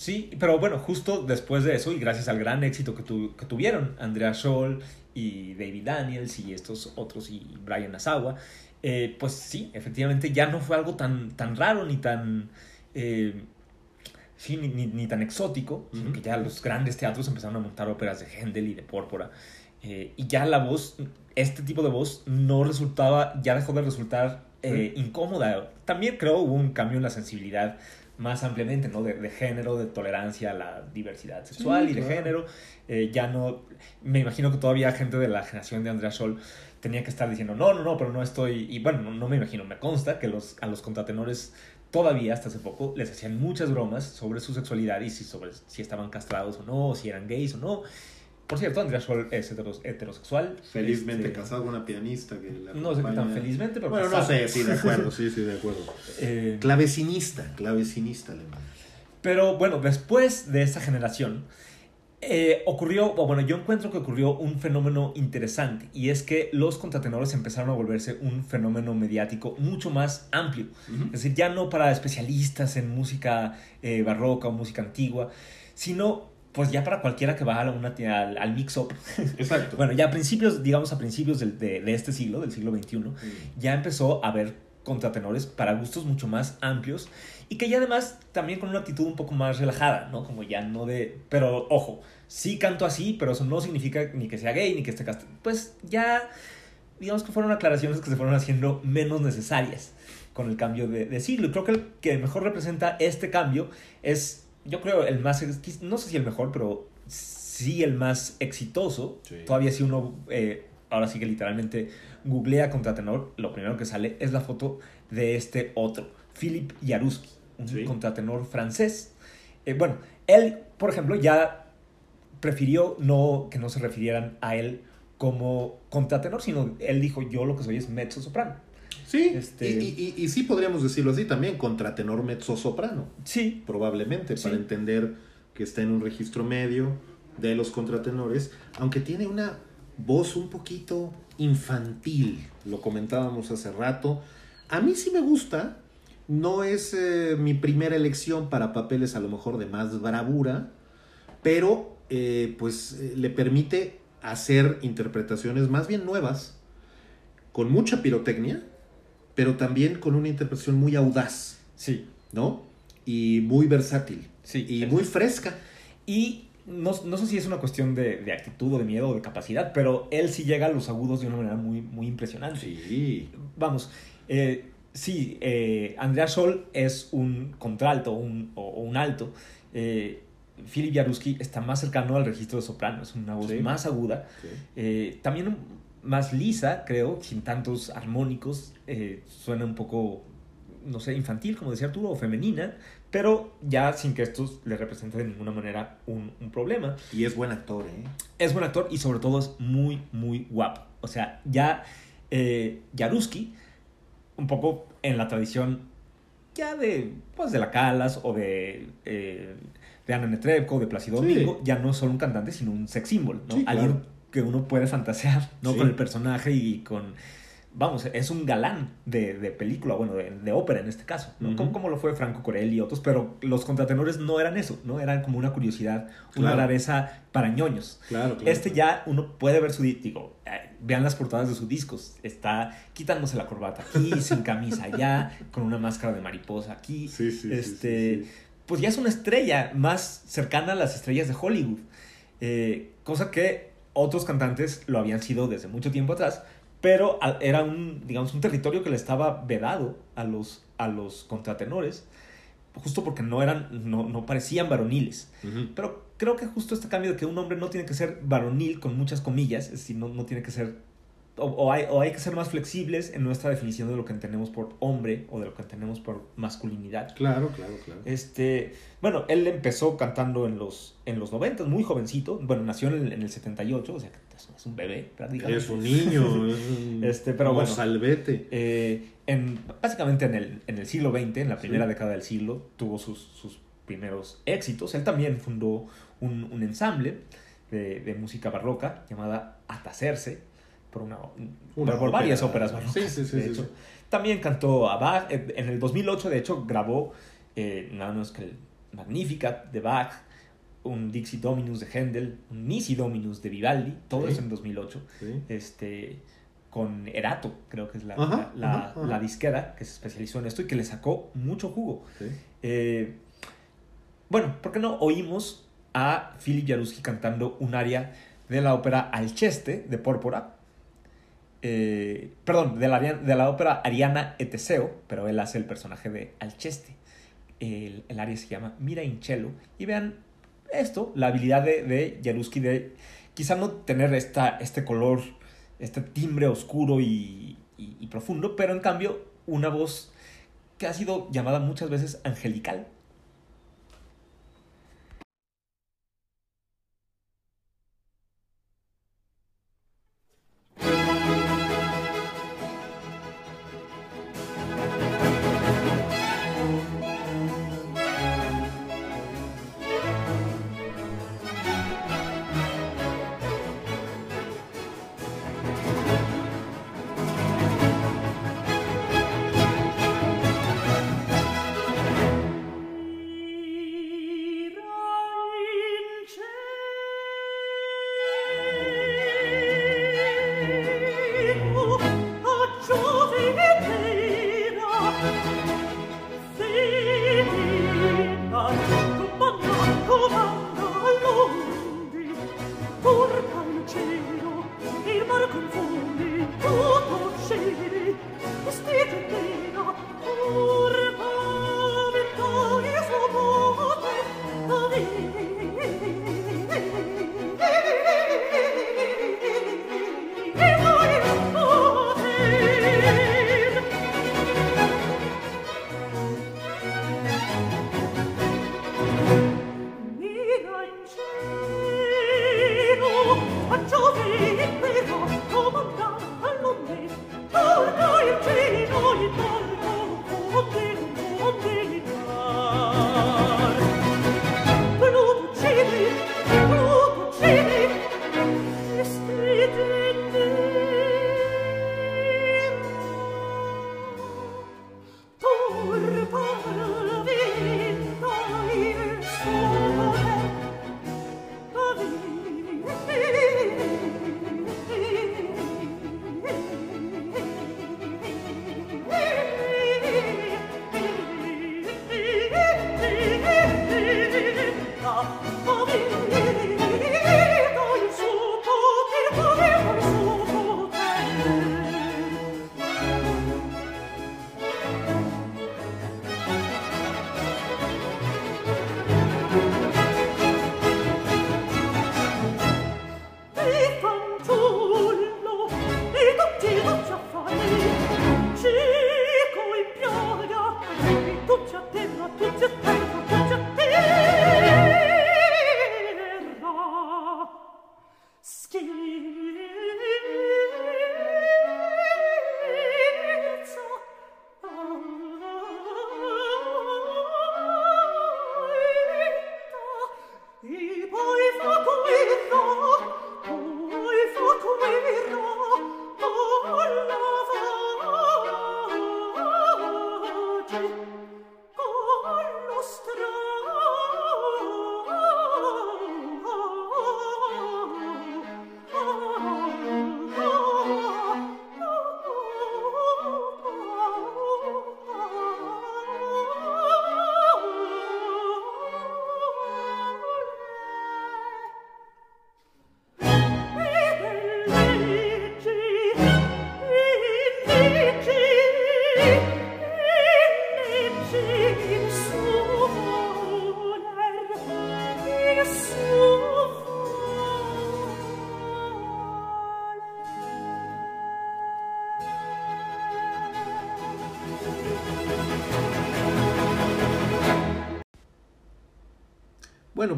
Sí, pero bueno, justo después de eso y gracias al gran éxito que, tu- que tuvieron Andrea Scholl y David Daniels y estos otros y Brian Asawa, eh, pues sí, efectivamente ya no fue algo tan, tan raro ni tan... eh, sí, ni, ni- ni tan exótico, sino que ya los grandes teatros empezaron a montar óperas de Händel y de Pórpora. eh, y ya la voz, este tipo de voz no resultaba, ya dejó de resultar eh, incómoda. También creo hubo un cambio en la sensibilidad más ampliamente, ¿no? De, de género, de tolerancia a la diversidad sexual Sí, y de género. Eh, ya no, me imagino que todavía gente de la generación de Andrea Scholl tenía que estar diciendo, no, no, no, pero no estoy, y bueno, no, no me imagino, me consta que los, a los contratenores todavía hasta hace poco les hacían muchas bromas sobre su sexualidad y si, sobre si estaban castrados o no, o si eran gays o no. Por cierto, Andrea Scholl es heteros- heterosexual. Felizmente Este, casado con una pianista que la No sé qué tan acompaña. felizmente, pero Bueno, no sé, sí, de acuerdo, sí, sí, de acuerdo. Eh, Clavecinista, clavecinista alemán. Pero bueno, después de esa generación, eh, ocurrió, o bueno, yo encuentro que ocurrió un fenómeno interesante, y es que los contratenores empezaron a volverse un fenómeno mediático mucho más amplio. Es decir, ya no para especialistas en música eh, barroca o música antigua, sino pues ya para cualquiera que va a una, al, al mix-up. Exacto. Bueno, ya a principios, digamos a principios del- de, de este siglo, del siglo XXI, ya empezó a haber contratenores para gustos mucho más amplios y que ya además también con una actitud un poco más relajada, ¿no? Como ya no de... Pero ojo, sí canto así, pero eso no significa ni que sea gay ni que esté cast... Pues ya, digamos que fueron aclaraciones que se fueron haciendo menos necesarias con el cambio de, de siglo. Y creo que el que mejor representa este cambio es, yo creo, el más, no sé si el mejor, pero sí el más exitoso. Sí. Todavía si uno, eh, ahora sí que literalmente googlea contratenor, lo primero que sale es la foto de este otro, Philip Jaruski, un Sí. contratenor francés. Eh, bueno, él, por ejemplo, ya prefirió no que no se refirieran a él como contratenor, sino él dijo, yo lo que soy es mezzo soprano. Sí, Este- y, y- y sí podríamos decirlo así también, contratenor mezzo soprano, Sí, probablemente, Sí. para entender que está en un registro medio de los contratenores, aunque tiene una voz un poquito infantil, lo comentábamos hace rato. A mí sí me gusta, no es eh, mi primera elección para papeles a lo mejor de más bravura, pero eh, pues eh, le permite hacer interpretaciones más bien nuevas, con mucha pirotecnia, pero también con una interpretación muy audaz, sí, ¿no? Y muy versátil. sí. Y muy fresca. Y no, no sé si es una cuestión de, de actitud o de miedo o de capacidad, pero él sí llega a los agudos de una manera muy, muy impresionante. Sí. Vamos, eh, sí, eh, Andrea Scholl es un contralto un, o, o un alto. Eh, Philip Jaruski está más cercano al registro de soprano, es una voz Sí. más aguda. Eh, también más lisa, creo, sin tantos armónicos. eh, suena un poco, no sé, infantil, como decía Arturo, o femenina, pero ya sin que esto le represente de ninguna manera un, un problema. Y es buen actor, ¿eh? Es buen actor y sobre todo es muy, muy guapo. O sea, ya eh, Jaruski, un poco en la tradición ya de, pues, de la Calas o de, eh, de Ana Netrebko, de Plácido Sí. Domingo, ya no es solo un cantante, sino un sex symbol, ¿no? Sí, claro. Que uno puede fantasear, ¿no? Sí. Con el personaje y con... Vamos, es un galán de, de película, bueno, de, de ópera en este caso, ¿no? Como, como lo fue Franco Corelli y otros, pero los contratenores no eran eso, ¿no? Eran como una curiosidad, una Claro. rareza para ñoños. Claro, claro. Este ya uno puede ver su di- digo, eh, vean las portadas de sus discos. Está quitándose la corbata aquí, sin camisa allá, con una máscara de mariposa aquí. Sí, sí, sí, este. Pues ya es una estrella más cercana a las estrellas de Hollywood. Eh, cosa que otros cantantes lo habían sido desde mucho tiempo atrás, pero era un, digamos, un territorio que le estaba vedado a los, a los contratenores, justo porque no eran, no, no parecían varoniles. Pero creo que justo este cambio de que un hombre no tiene que ser varonil con muchas comillas, es decir, no, no tiene que ser o, o hay, o hay que ser más flexibles en nuestra definición de lo que entendemos por hombre o de lo que entendemos por masculinidad. Claro, claro, claro. Este, bueno, él empezó cantando en los, en los 90, muy jovencito. Bueno, nació en el, en el 78, o sea que es, un bebé prácticamente. Es un niño, es un Este, pero bueno. mozalbete. Eh, en, básicamente en el, en el siglo XX, en la primera Sí. década del siglo, tuvo sus, sus primeros éxitos. Él también fundó un, un ensamble de, de música barroca llamada Atacerse, por, una, Una por, varias ópera. óperas barrocas. Sí, sí, sí, de hecho. También cantó a Bach. En en el 2008, de hecho, grabó eh, nada menos que el Magnificat de Bach, un Dixie Dominus de Händel, un Nisi Dominus de Vivaldi, todo eso en 2008 Sí. este, con Erato, creo que es la, Ajá, la, ajá, ajá. la disquera que se especializó en esto y que le sacó mucho jugo. Eh, bueno, ¿por qué no oímos a Philip Jaruski cantando un aria de la ópera Alceste de Pórpora? Eh, perdón, de la, de la ópera Ariana et Teseo, pero él hace el personaje de Alceste. El, el aria se llama Mira in Cielo. Y vean esto, la habilidad de, de de quizá no tener esta, este color, este timbre oscuro y- y profundo, pero en cambio una voz que ha sido llamada muchas veces angelical.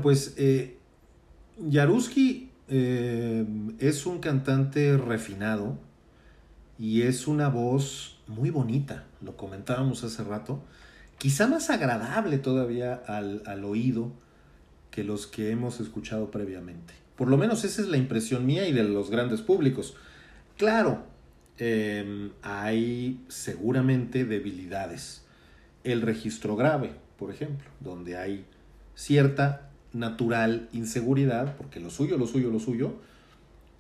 Pues eh, Jaruski eh, es un cantante refinado y es una voz muy bonita, lo comentábamos hace rato, quizá más agradable todavía al, al oído que los que hemos escuchado previamente. Por lo menos esa es la impresión mía y de los grandes públicos. Claro, eh, hay seguramente debilidades. El registro grave, por ejemplo, donde hay cierta natural inseguridad, porque lo suyo, lo suyo, lo suyo,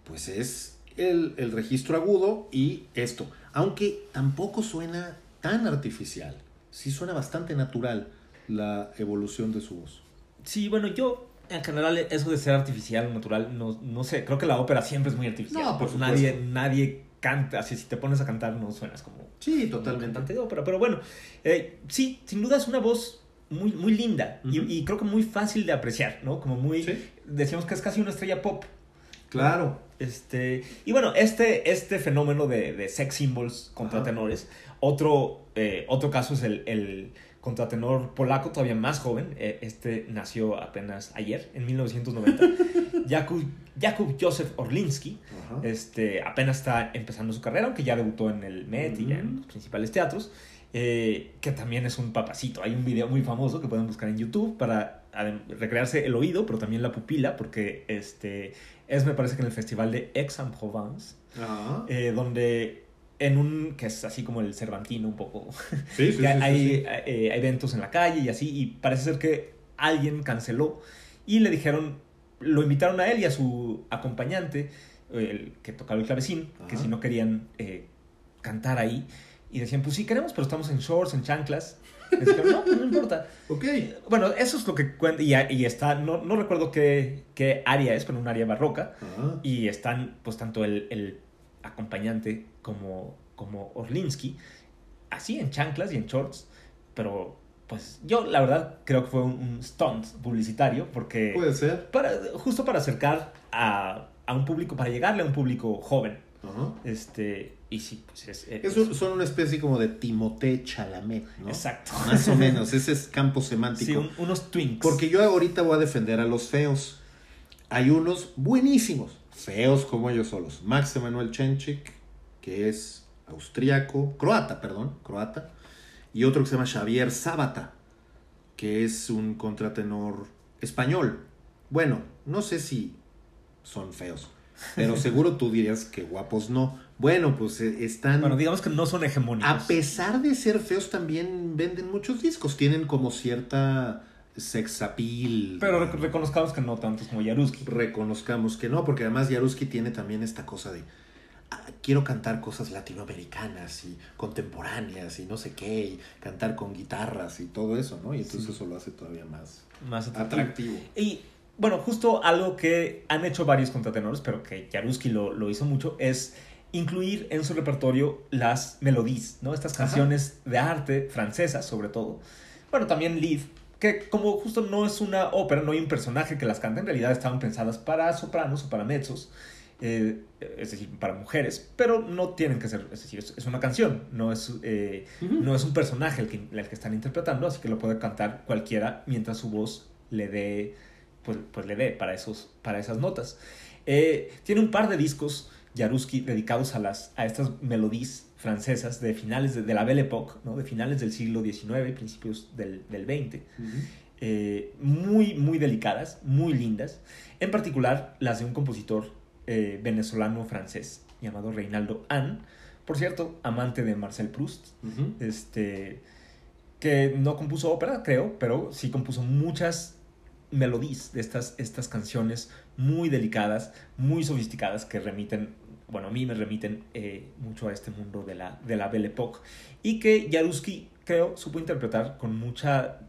pues es el, el registro agudo y esto. Aunque tampoco suena tan artificial, sí suena bastante natural la evolución de su voz. Sí, bueno, yo en general eso de ser artificial o natural, no, no sé, creo que la ópera siempre es muy artificial. No, por Pues nadie, supuesto. nadie canta, así si te pones a cantar no suenas como Sí, un totalmente. cantante de ópera. Pero bueno, eh, sí, sin duda es una voz muy, muy linda y- creo que muy fácil de apreciar, ¿no? Como muy, Sí. decíamos que es casi una estrella pop. Claro. Este, y bueno, este, este fenómeno de, de sex symbols contra Ajá. tenores, otro, eh, otro caso es el, el contratenor polaco, todavía más joven, eh, este nació apenas ayer, en 1990, Jakub, Jakub Josef Orlinski, Ajá. este, apenas está empezando su carrera, aunque ya debutó en el Met y en los principales teatros, eh, que también es un papacito. Hay un video muy famoso que pueden buscar en YouTube para recrearse el oído, pero también la pupila, porque este, es, me parece que en el festival de Aix-en-Provence, eh, donde en un, que es así como el Cervantino un poco, Sí, sí, que sí, sí, hay, eh, hay eventos en la calle y así, y parece ser que alguien canceló y le dijeron, lo invitaron a él y a su acompañante, el que tocaba el clavecín, que si no querían eh, cantar ahí, y decían, pues sí queremos, pero estamos en shorts, en chanclas. No, pues no importa. Ok. Bueno, eso es lo que cuenta, y, y está, no, no recuerdo qué, qué área es, pero un área barroca, Ajá. y están pues tanto el, el acompañante como, como Orlinsky, así en chanclas y en shorts, pero pues yo la verdad creo que fue un, un stunt publicitario porque Puede ser. para, justo para acercar a, a un público, para llegarle a un público joven. Ajá. Este, y sí, pues es... es- Es un- son una especie como de Timothée Chalamet, ¿no? Exacto. Más o menos, ese es campo semántico. Sí, un- unos twinks. Porque yo ahorita voy a defender a los feos. Hay unos buenísimos, feos como ellos solos. Max Emanuel Chenchik, que es austriaco, croata, perdón, croata. Y otro que se llama Xavier Sábata, que es un contratenor español. Bueno, no sé si son feos, pero seguro tú dirías que guapos no. Bueno, pues eh, están... Bueno, digamos que no son hegemónicos. A pesar de ser feos, también venden muchos discos. Tienen como cierta sex appeal. Pero rec- reconozcamos que no tantos como Jaruski. Reconozcamos que no, porque además Jaruski tiene también esta cosa de. "Ah, quiero cantar cosas latinoamericanas y contemporáneas y no sé qué, y cantar con guitarras y todo eso, ¿no? Y entonces Sí. eso lo hace todavía más Más atractivo. atractivo. Y bueno, justo algo que han hecho varios contratenores, pero que Jaruski lo, lo hizo mucho, es incluir en su repertorio las melodies, ¿no? Estas Ajá. canciones de arte francesas, sobre todo. Bueno, también Lied, que como justo no es una ópera, no hay un personaje que las canta, en realidad estaban pensadas para sopranos o para mezzos, eh, es decir, para mujeres, pero no tienen que ser, es decir, es, es una canción, no es, eh, no es un personaje el que, el que están interpretando, así que lo puede cantar cualquiera mientras su voz le dé, pues, pues le dé para, esos, para esas notas. Eh, tiene un par de discos, Jaruski, dedicados a, las, a estas melodías francesas de finales de, de la Belle Époque, ¿no? de finales del siglo XIX, principios del, del XX eh, muy, muy delicadas, muy lindas. En particular, las de un compositor eh, venezolano-francés llamado Reinaldo Ann. Por cierto, amante de Marcel Proust. Este, que no compuso ópera, creo, pero sí compuso muchas melodías de estas, estas canciones muy delicadas, muy sofisticadas, que remiten, bueno, a mí me remiten eh, mucho a este mundo de la, de la Belle Époque. Y que Jaruski, creo, supo interpretar con mucha,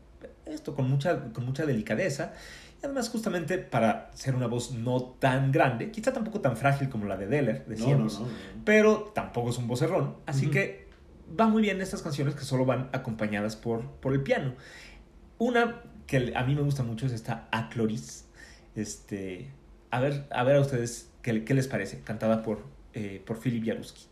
esto, con mucha, con mucha delicadeza. Y además, justamente para ser una voz no tan grande, quizá tampoco tan frágil como la de Deller, no, decíamos no, no. pero tampoco es un vocerrón, así que va muy bien estas canciones que solo van acompañadas por, por el piano. Una que a mí me gusta mucho es esta A Cloris. Este, a ver, a ver a ustedes qué, les parece, cantada por, eh, por Philip Jaruski.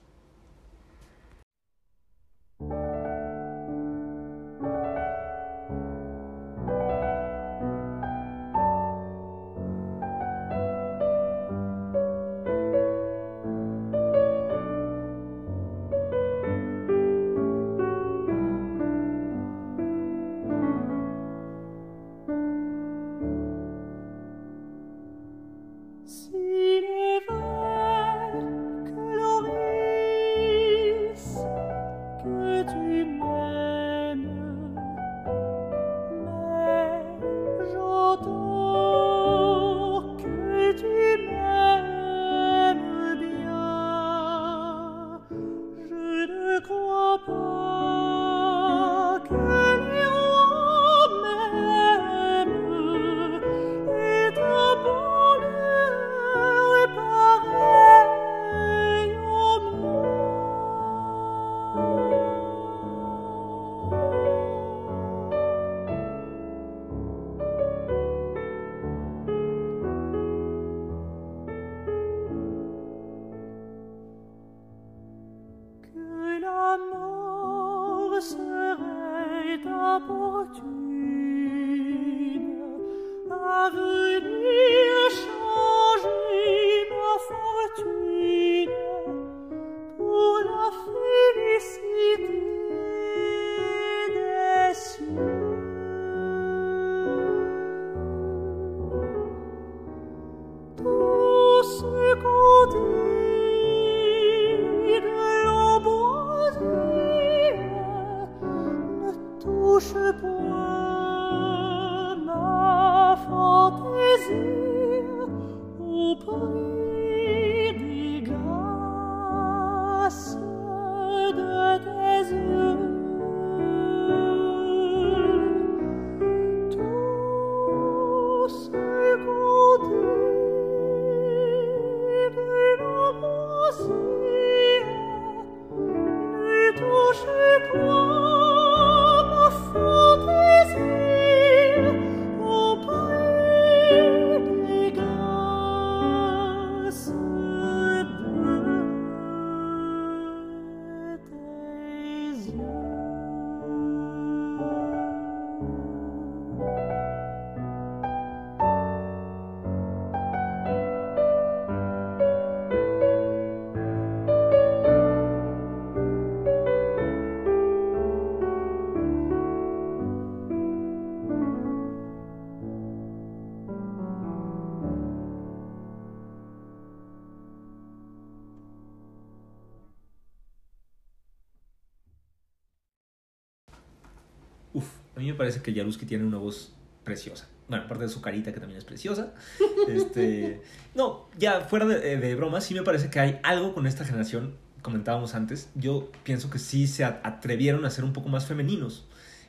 Me parece que Jaruski tiene una voz preciosa. Bueno, aparte de su carita, que también es preciosa. Este, no, ya fuera de, de broma, sí me parece que hay algo con esta generación, comentábamos antes. Yo pienso que sí se atrevieron a ser un poco más femeninos,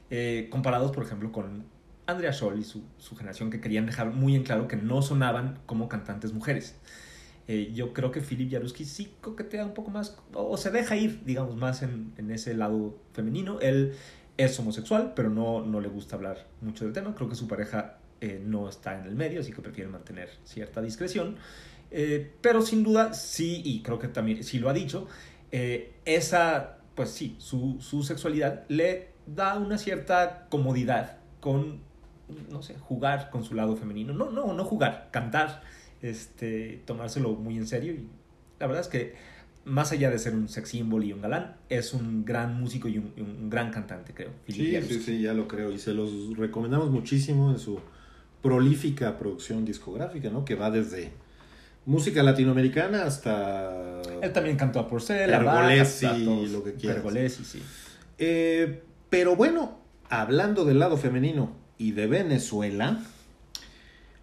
eh, comparados, por ejemplo, con Andrea Scholl y su, su, generación, que querían dejar muy en claro que no sonaban como cantantes mujeres. Eh, yo creo que Philip Jaruski sí coquetea un poco más, o, se deja ir, digamos, más en ese lado femenino. Él es homosexual, pero no, no le gusta hablar mucho del tema. Creo que su pareja eh, no está en el medio, así que prefiere mantener cierta discreción. Eh, pero sin duda, sí, y creo que también sí lo ha dicho, eh, esa, pues sí, su, su, sexualidad le da una cierta comodidad con, no sé, jugar con su lado femenino. No, no, no jugar, cantar, este, tomárselo muy en serio. Y la verdad es que más allá de ser un sex symbol y un galán, es un gran músico y un, un gran cantante, creo. Sí, sí, sí, ya lo creo. Y se los recomendamos muchísimo en su prolífica producción discográfica, ¿no? Que va desde música latinoamericana hasta... Él también cantó a Porcel, Pergolesi, lo que quieras. Pergolesi, sí. Eh, pero bueno, hablando del lado femenino y de Venezuela,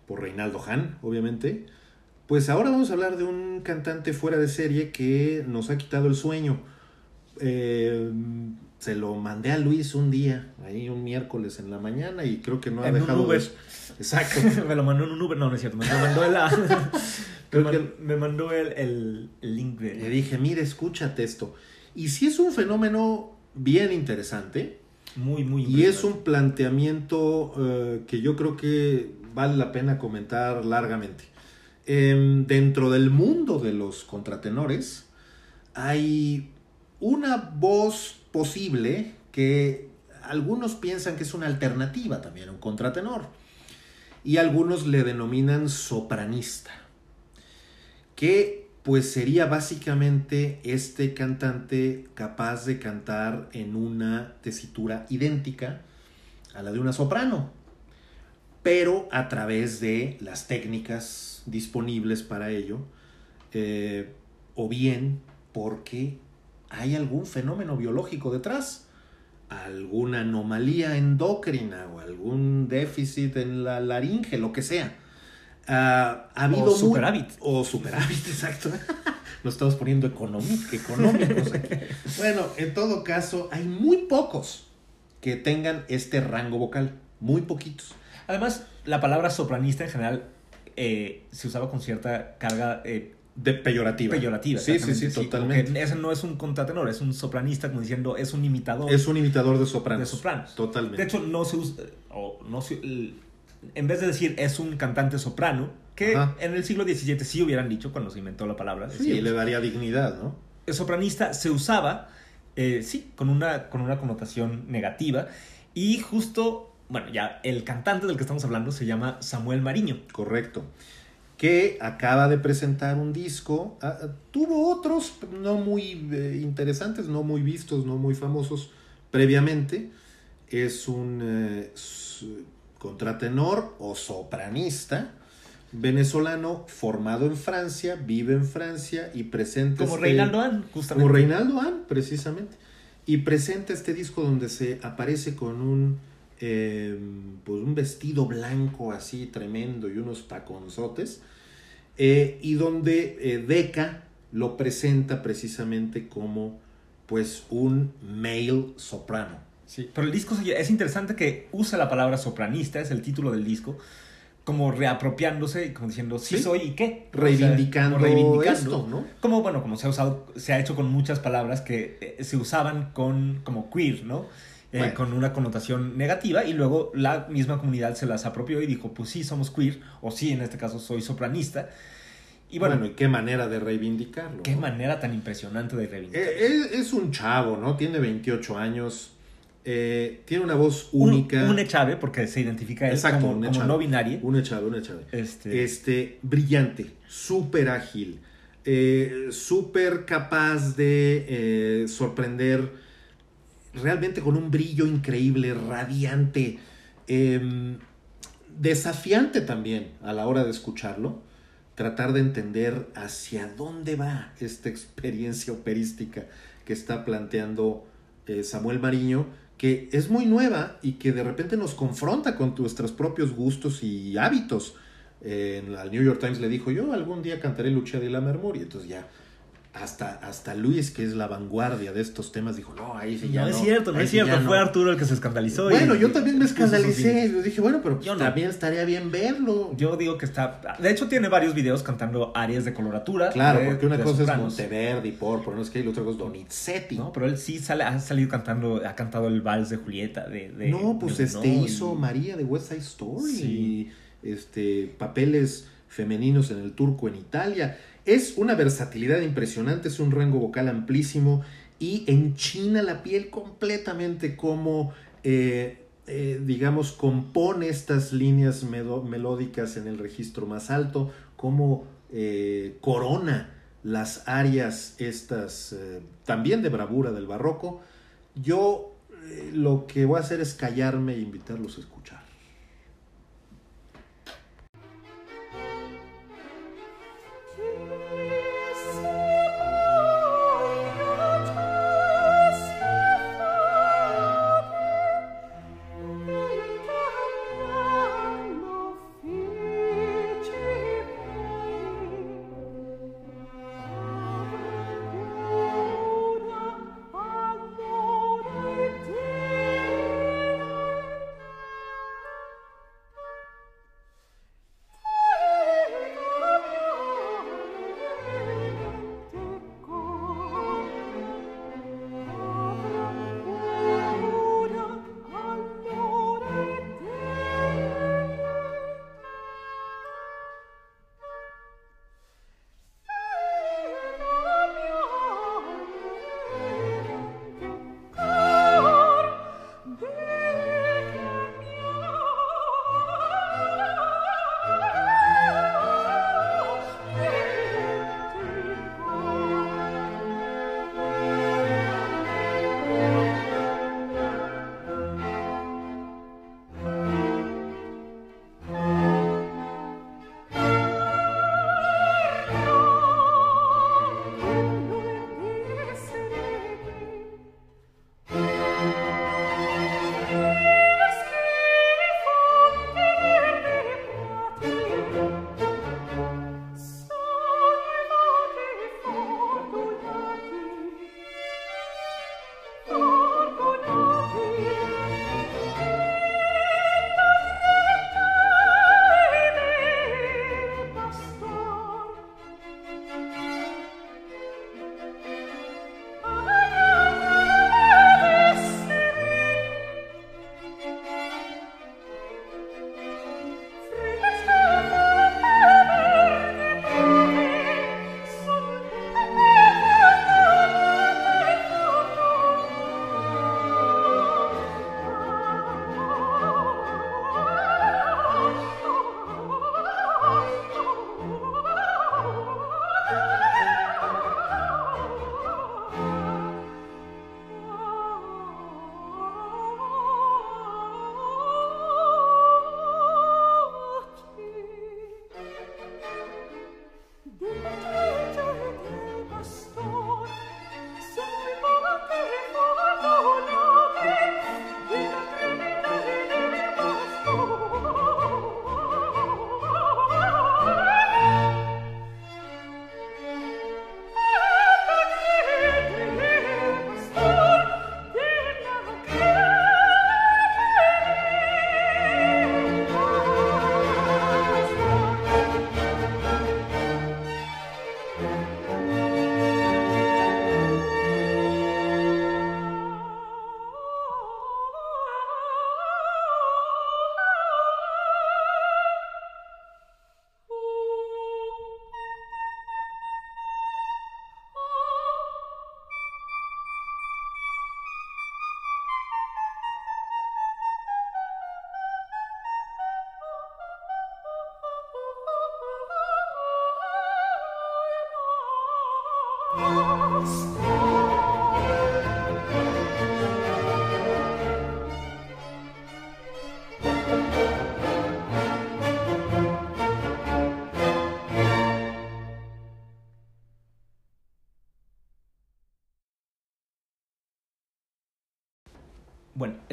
por Reinaldo Han, obviamente, pues ahora vamos a hablar de un cantante fuera de serie que nos ha quitado el sueño. Eh, se lo mandé a Luis un día, ahí un miércoles en la mañana, y creo que no ha en dejado. Un Uber. Exacto. me lo mandó en un Uber, no, no es cierto. Me lo mandó el, me, man, me, mandó el, el, el, link de. Le dije, mire, escúchate esto. Y sí es un fenómeno bien interesante. Muy, muy Y es un planteamiento uh, que yo creo que vale la pena comentar largamente. Eh, dentro del mundo de los contratenores hay una voz posible que algunos piensan que es una alternativa también a un contratenor y algunos le denominan sopranista, que pues sería básicamente este cantante capaz de cantar en una tesitura idéntica a la de una soprano, pero a través de las técnicas disponibles para ello, eh, o bien porque hay algún fenómeno biológico detrás, alguna anomalía endocrina o algún déficit en la laringe, lo que sea. Ah, ha habido O superávit. O superávit, exacto. Nos estamos poniendo económicos, económicos aquí. Bueno, en todo caso, hay muy pocos que tengan este rango vocal. Muy poquitos. Además, la palabra sopranista en general eh, se usaba con cierta carga eh, De peyorativa. peyorativa. Sí, sí, sí, exactamente, totalmente. ese no es un contratenor, es un sopranista, como diciendo, es un imitador Es un imitador de sopranos. de sopranos. Totalmente. De hecho, no se usa, o no se- en vez de decir es un cantante soprano, que Ajá. en el siglo XVII sí hubieran dicho cuando se inventó la palabra. sí, decíamos, le daría dignidad, ¿no? el sopranista se usaba, eh, sí, con una, con una connotación negativa. Y justo, bueno, ya el cantante del que estamos hablando se llama Samuel Mariño. Correcto. Que acaba de presentar un disco. ah, ah, tuvo otros no muy eh, interesantes, no muy vistos, no muy famosos previamente. Es un eh, contratenor o sopranista venezolano formado en Francia, vive en Francia y presenta. Como este- Reinaldo An, justamente. Como Reinaldo An, precisamente. Y presenta este disco donde se aparece con un, eh, pues un vestido blanco así tremendo y unos taconzotes. eh, y donde eh, Deca lo presenta precisamente como pues un male soprano. Sí, pero el disco es interesante que usa la palabra sopranista, es el título del disco, como reapropiándose y como diciendo, sí, Sí. soy y qué. O sea, Reivindicando, reivindicando. esto, ¿no? Como, bueno, como se ha usado, se ha hecho con muchas palabras que eh, se usaban con, como queer, ¿no? Eh, Bueno. Con una connotación negativa y luego la misma comunidad se las apropió y dijo, pues sí, somos queer, o sí, en este caso soy sopranista. Y bueno, Bueno, y qué manera de reivindicarlo. qué ¿no? manera tan impresionante de reivindicar. Eh, es un chavo, ¿no? Tiene 28 años. eh, tiene una voz Un- única. Un, echave, porque se identifica él Exacto, como, un no binario. Un echave, un echave. Este, Este, brillante, súper ágil, eh, súper capaz de sorprender, realmente con un brillo increíble, radiante, em, desafiante también a la hora de escucharlo, tratar de entender hacia dónde va esta experiencia operística que está planteando eh, Samuel Mariño, que es muy nueva y que de repente nos confronta con nuestros propios gustos y hábitos. Eh, New York Times le dijo, yo algún día cantaré Lucia de la Mermur, y entonces ya hasta, hasta Luis, que es la vanguardia de estos temas, dijo, no, ahí sí ya no, no. es cierto, no es cierto. Fue no". Arturo el que se escandalizó. y- Bueno, yo también me escandalicé. Yo dije, bueno, pero pues Yo no. también estaría bien verlo. Yo digo que está. De hecho, tiene varios videos cantando áreas de coloratura. Claro, de- porque una cosa sopranos, es Monteverdi, por no es que y la otra cosa es Donizetti. ¿no? Pero él sí sale, ha salido cantando, ha cantado el vals de Julieta. De, de- no, pues de este hizo y- María de West Side Story Sí. y este papeles femeninos en el turco en Italia. Es una versatilidad impresionante, es un rango vocal amplísimo y enchina la piel completamente como, eh, eh, digamos, compone estas líneas melódicas en el registro más alto, como eh, corona las áreas estas también de bravura del barroco. Yo lo que voy a hacer es callarme e invitarlos a escuchar.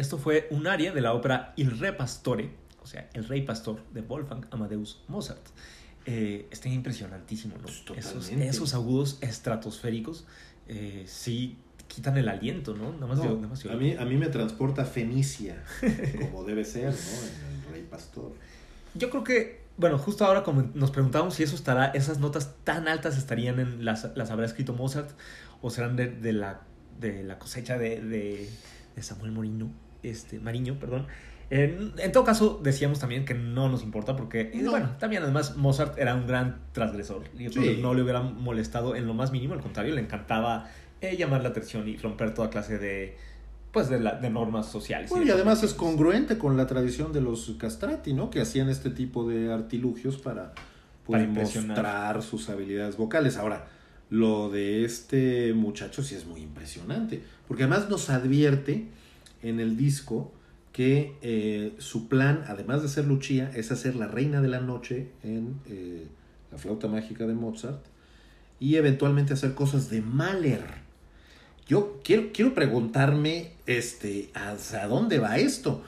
Esto fue un aria de la ópera Il Re Pastore, o sea, El Rey Pastor de Wolfgang Amadeus Mozart. Eh, está impresionantísimo, ¿no? Pues, Esos, esos agudos estratosféricos eh, sí quitan el aliento, ¿no? Nada más No, de- nada más de a, mí, a mí me transporta Fenicia, como debe ser, ¿no? En el Rey Pastor. Yo creo que, bueno, justo ahora como nos preguntamos si eso estará, esas notas tan altas estarían en las, las habrá escrito Mozart o serán de, de la, de la cosecha de, de, de Samuel Morino, este, Mariño, perdón. En, en todo caso, decíamos también que no nos importa porque, y No. bueno, también además Mozart era un gran transgresor. Sí. que no le hubiera molestado en lo más mínimo, al contrario, le encantaba eh, llamar la atención y romper toda clase de, pues, de, la- de normas sociales. Bueno, y además es congruente con la tradición de los castrati, ¿no? Que hacían este tipo de artilugios para, pues, Para mostrar sus habilidades vocales. Ahora, lo de este muchacho sí es muy impresionante, porque además nos advierte en el disco que eh, su plan, además de ser Lucia, es hacer la reina de la noche en eh, la flauta mágica de Mozart y eventualmente hacer cosas de Mahler. Yo quiero, quiero preguntarme este, ¿hacia dónde va esto?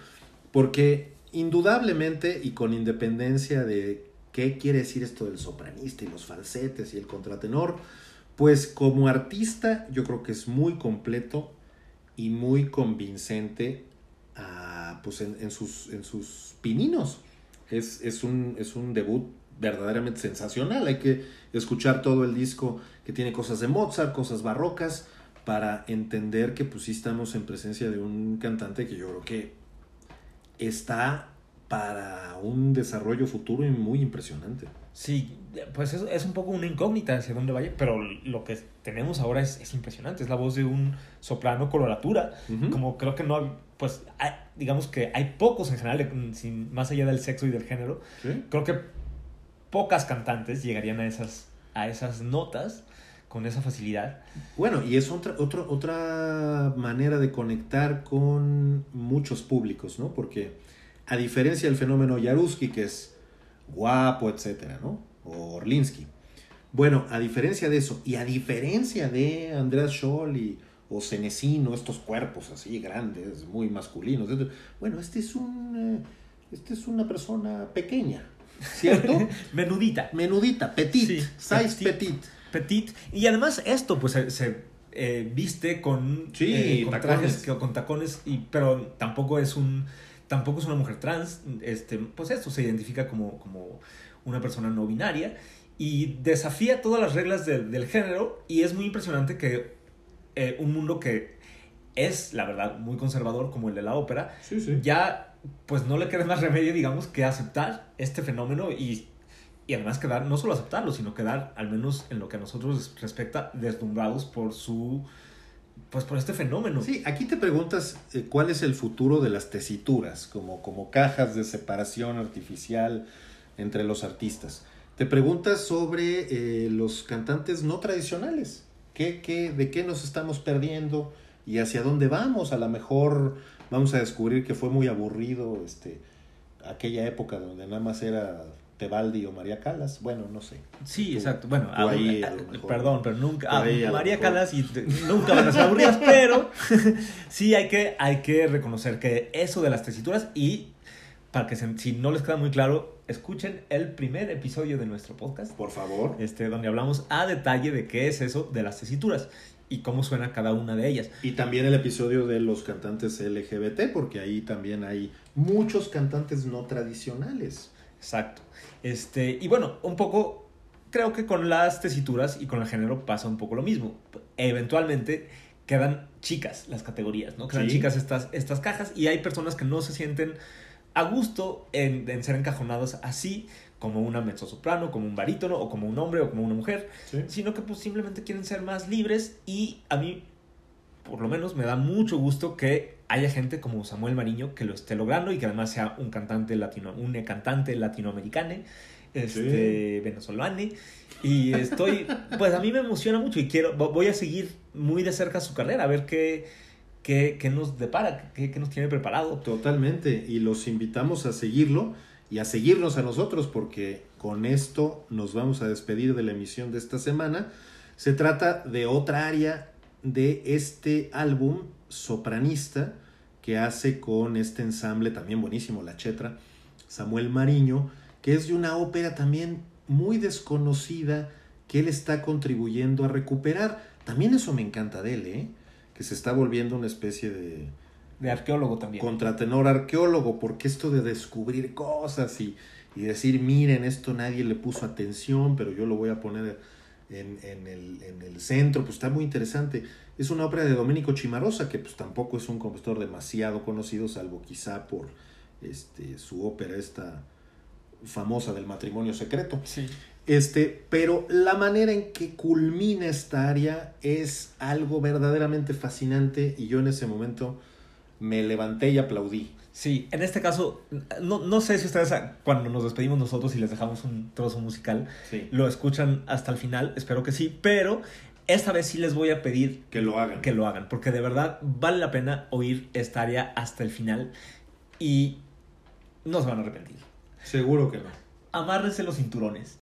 Porque indudablemente y con independencia de qué quiere decir esto del sopranista y los falsetes y el contratenor, pues como artista yo creo que es muy completo y muy convincente ah, pues en, sus, en sus pininos. Es, es, un, es un debut verdaderamente sensacional. Hay que escuchar todo el disco que tiene cosas de Mozart, cosas barrocas, para entender que pues estamos en presencia de un cantante que yo creo que está para un desarrollo futuro y muy impresionante. Sí, pues es, es un poco una incógnita hacia dónde vaya, pero lo que tenemos ahora es, es impresionante. Es la voz de un soprano coloratura. Como creo que no, pues hay- digamos que hay pocos en general, sin, más allá del sexo y del género. ¿Sí? Creo que pocas cantantes llegarían a esas, a esas notas con esa facilidad. Bueno, y es otra, otra, otra manera de conectar con muchos públicos, ¿no? Porque a diferencia del fenómeno Jaruski, que es guapo, etcétera, ¿no? O Orlinsky. Bueno, a diferencia de eso, y a diferencia de Andreas Scholl y, o Cenecino, estos cuerpos así grandes, muy masculinos, etcétera, bueno, este es un, eh, este es una persona pequeña, ¿cierto? Menudita. Menudita, petit, Sí, size petit. petit. Petit. Y además esto, pues se, se, eh, viste con, Sí, eh, con tacones. trajes, con tacones, y, pero tampoco es un tampoco es una mujer trans. Este, pues esto se identifica como, como una persona no binaria y desafía todas las reglas del, del género y es muy impresionante que eh, un mundo que es, la verdad, muy conservador como el de la ópera, Sí, sí. ya pues no le queda más remedio, digamos, que aceptar este fenómeno y, y además quedar, no solo aceptarlo, sino quedar, al menos en lo que a nosotros respecta, deslumbrados por su, pues por este fenómeno. Sí, aquí te preguntas eh, cuál es el futuro de las tesituras, como, como cajas de separación artificial entre los artistas. Te preguntas sobre eh, los cantantes no tradicionales. ¿Qué, qué, ¿De qué nos estamos perdiendo y hacia dónde vamos? A lo mejor vamos a descubrir que fue muy aburrido este, aquella época donde nada más era Tebaldi o María Calas. Bueno, no sé. Sí, Tú- exacto. Bueno, ahí a- a mejor. perdón, pero nunca. A María. Calas y te- nunca van a ser aburridas, pero sí hay que, hay que reconocer que eso de las tesituras y para que se- si no les queda muy claro, escuchen el primer episodio de nuestro podcast. Por favor. este, donde hablamos a detalle de qué es eso de las tesituras y cómo suena cada una de ellas. Y también el episodio de los cantantes LGBT, porque ahí también hay muchos cantantes no tradicionales. Exacto. Este, y bueno, un poco, creo que con las tesituras y con el género pasa un poco lo mismo. Eventualmente quedan chicas las categorías, ¿no? Quedan Sí. chicas estas, estas cajas y hay personas que no se sienten a gusto en, en ser encajonadas así, como una mezzosoprano, como un barítono, o como un hombre, o como una mujer. sino que pues simplemente quieren ser más libres y a mí por lo menos me da mucho gusto que haya gente como Samuel Mariño que lo esté logrando y que además sea un cantante latino un cantante latinoamericano este, venezolano. Y estoy, pues a mí me emociona mucho y quiero, vo- voy a seguir muy de cerca su carrera, a ver qué, qué, qué nos depara, qué, qué nos tiene preparado. Totalmente. Y los invitamos a seguirlo y a seguirnos a nosotros porque con esto nos vamos a despedir de la emisión de esta semana. Se trata de otra área de este álbum sopranista que hace con este ensamble también buenísimo, La Chetra, Samuel Mariño, que es de una ópera también muy desconocida que él está contribuyendo a recuperar. También eso me encanta de él, ¿eh? que se está volviendo una especie de, De arqueólogo también. contratenor arqueólogo, porque esto de descubrir cosas y, y decir, miren, esto nadie le puso atención, pero yo lo voy a poner en, en el, en el centro, pues está muy interesante. Es una ópera de Domenico Cimarosa, que pues tampoco es un compositor demasiado conocido, salvo quizá por este, su ópera esta famosa del matrimonio secreto. Sí. Este, pero la manera en que culmina esta área es algo verdaderamente fascinante y yo en ese momento me levanté y aplaudí. Sí, en este caso, no, no sé si ustedes cuando nos despedimos nosotros y les dejamos un trozo musical, Sí. lo escuchan hasta el final, espero que sí, pero esta vez sí les voy a pedir Que lo hagan. que lo hagan, porque de verdad vale la pena oír esta área hasta el final y no se van a arrepentir. Seguro que no. Amárrense los cinturones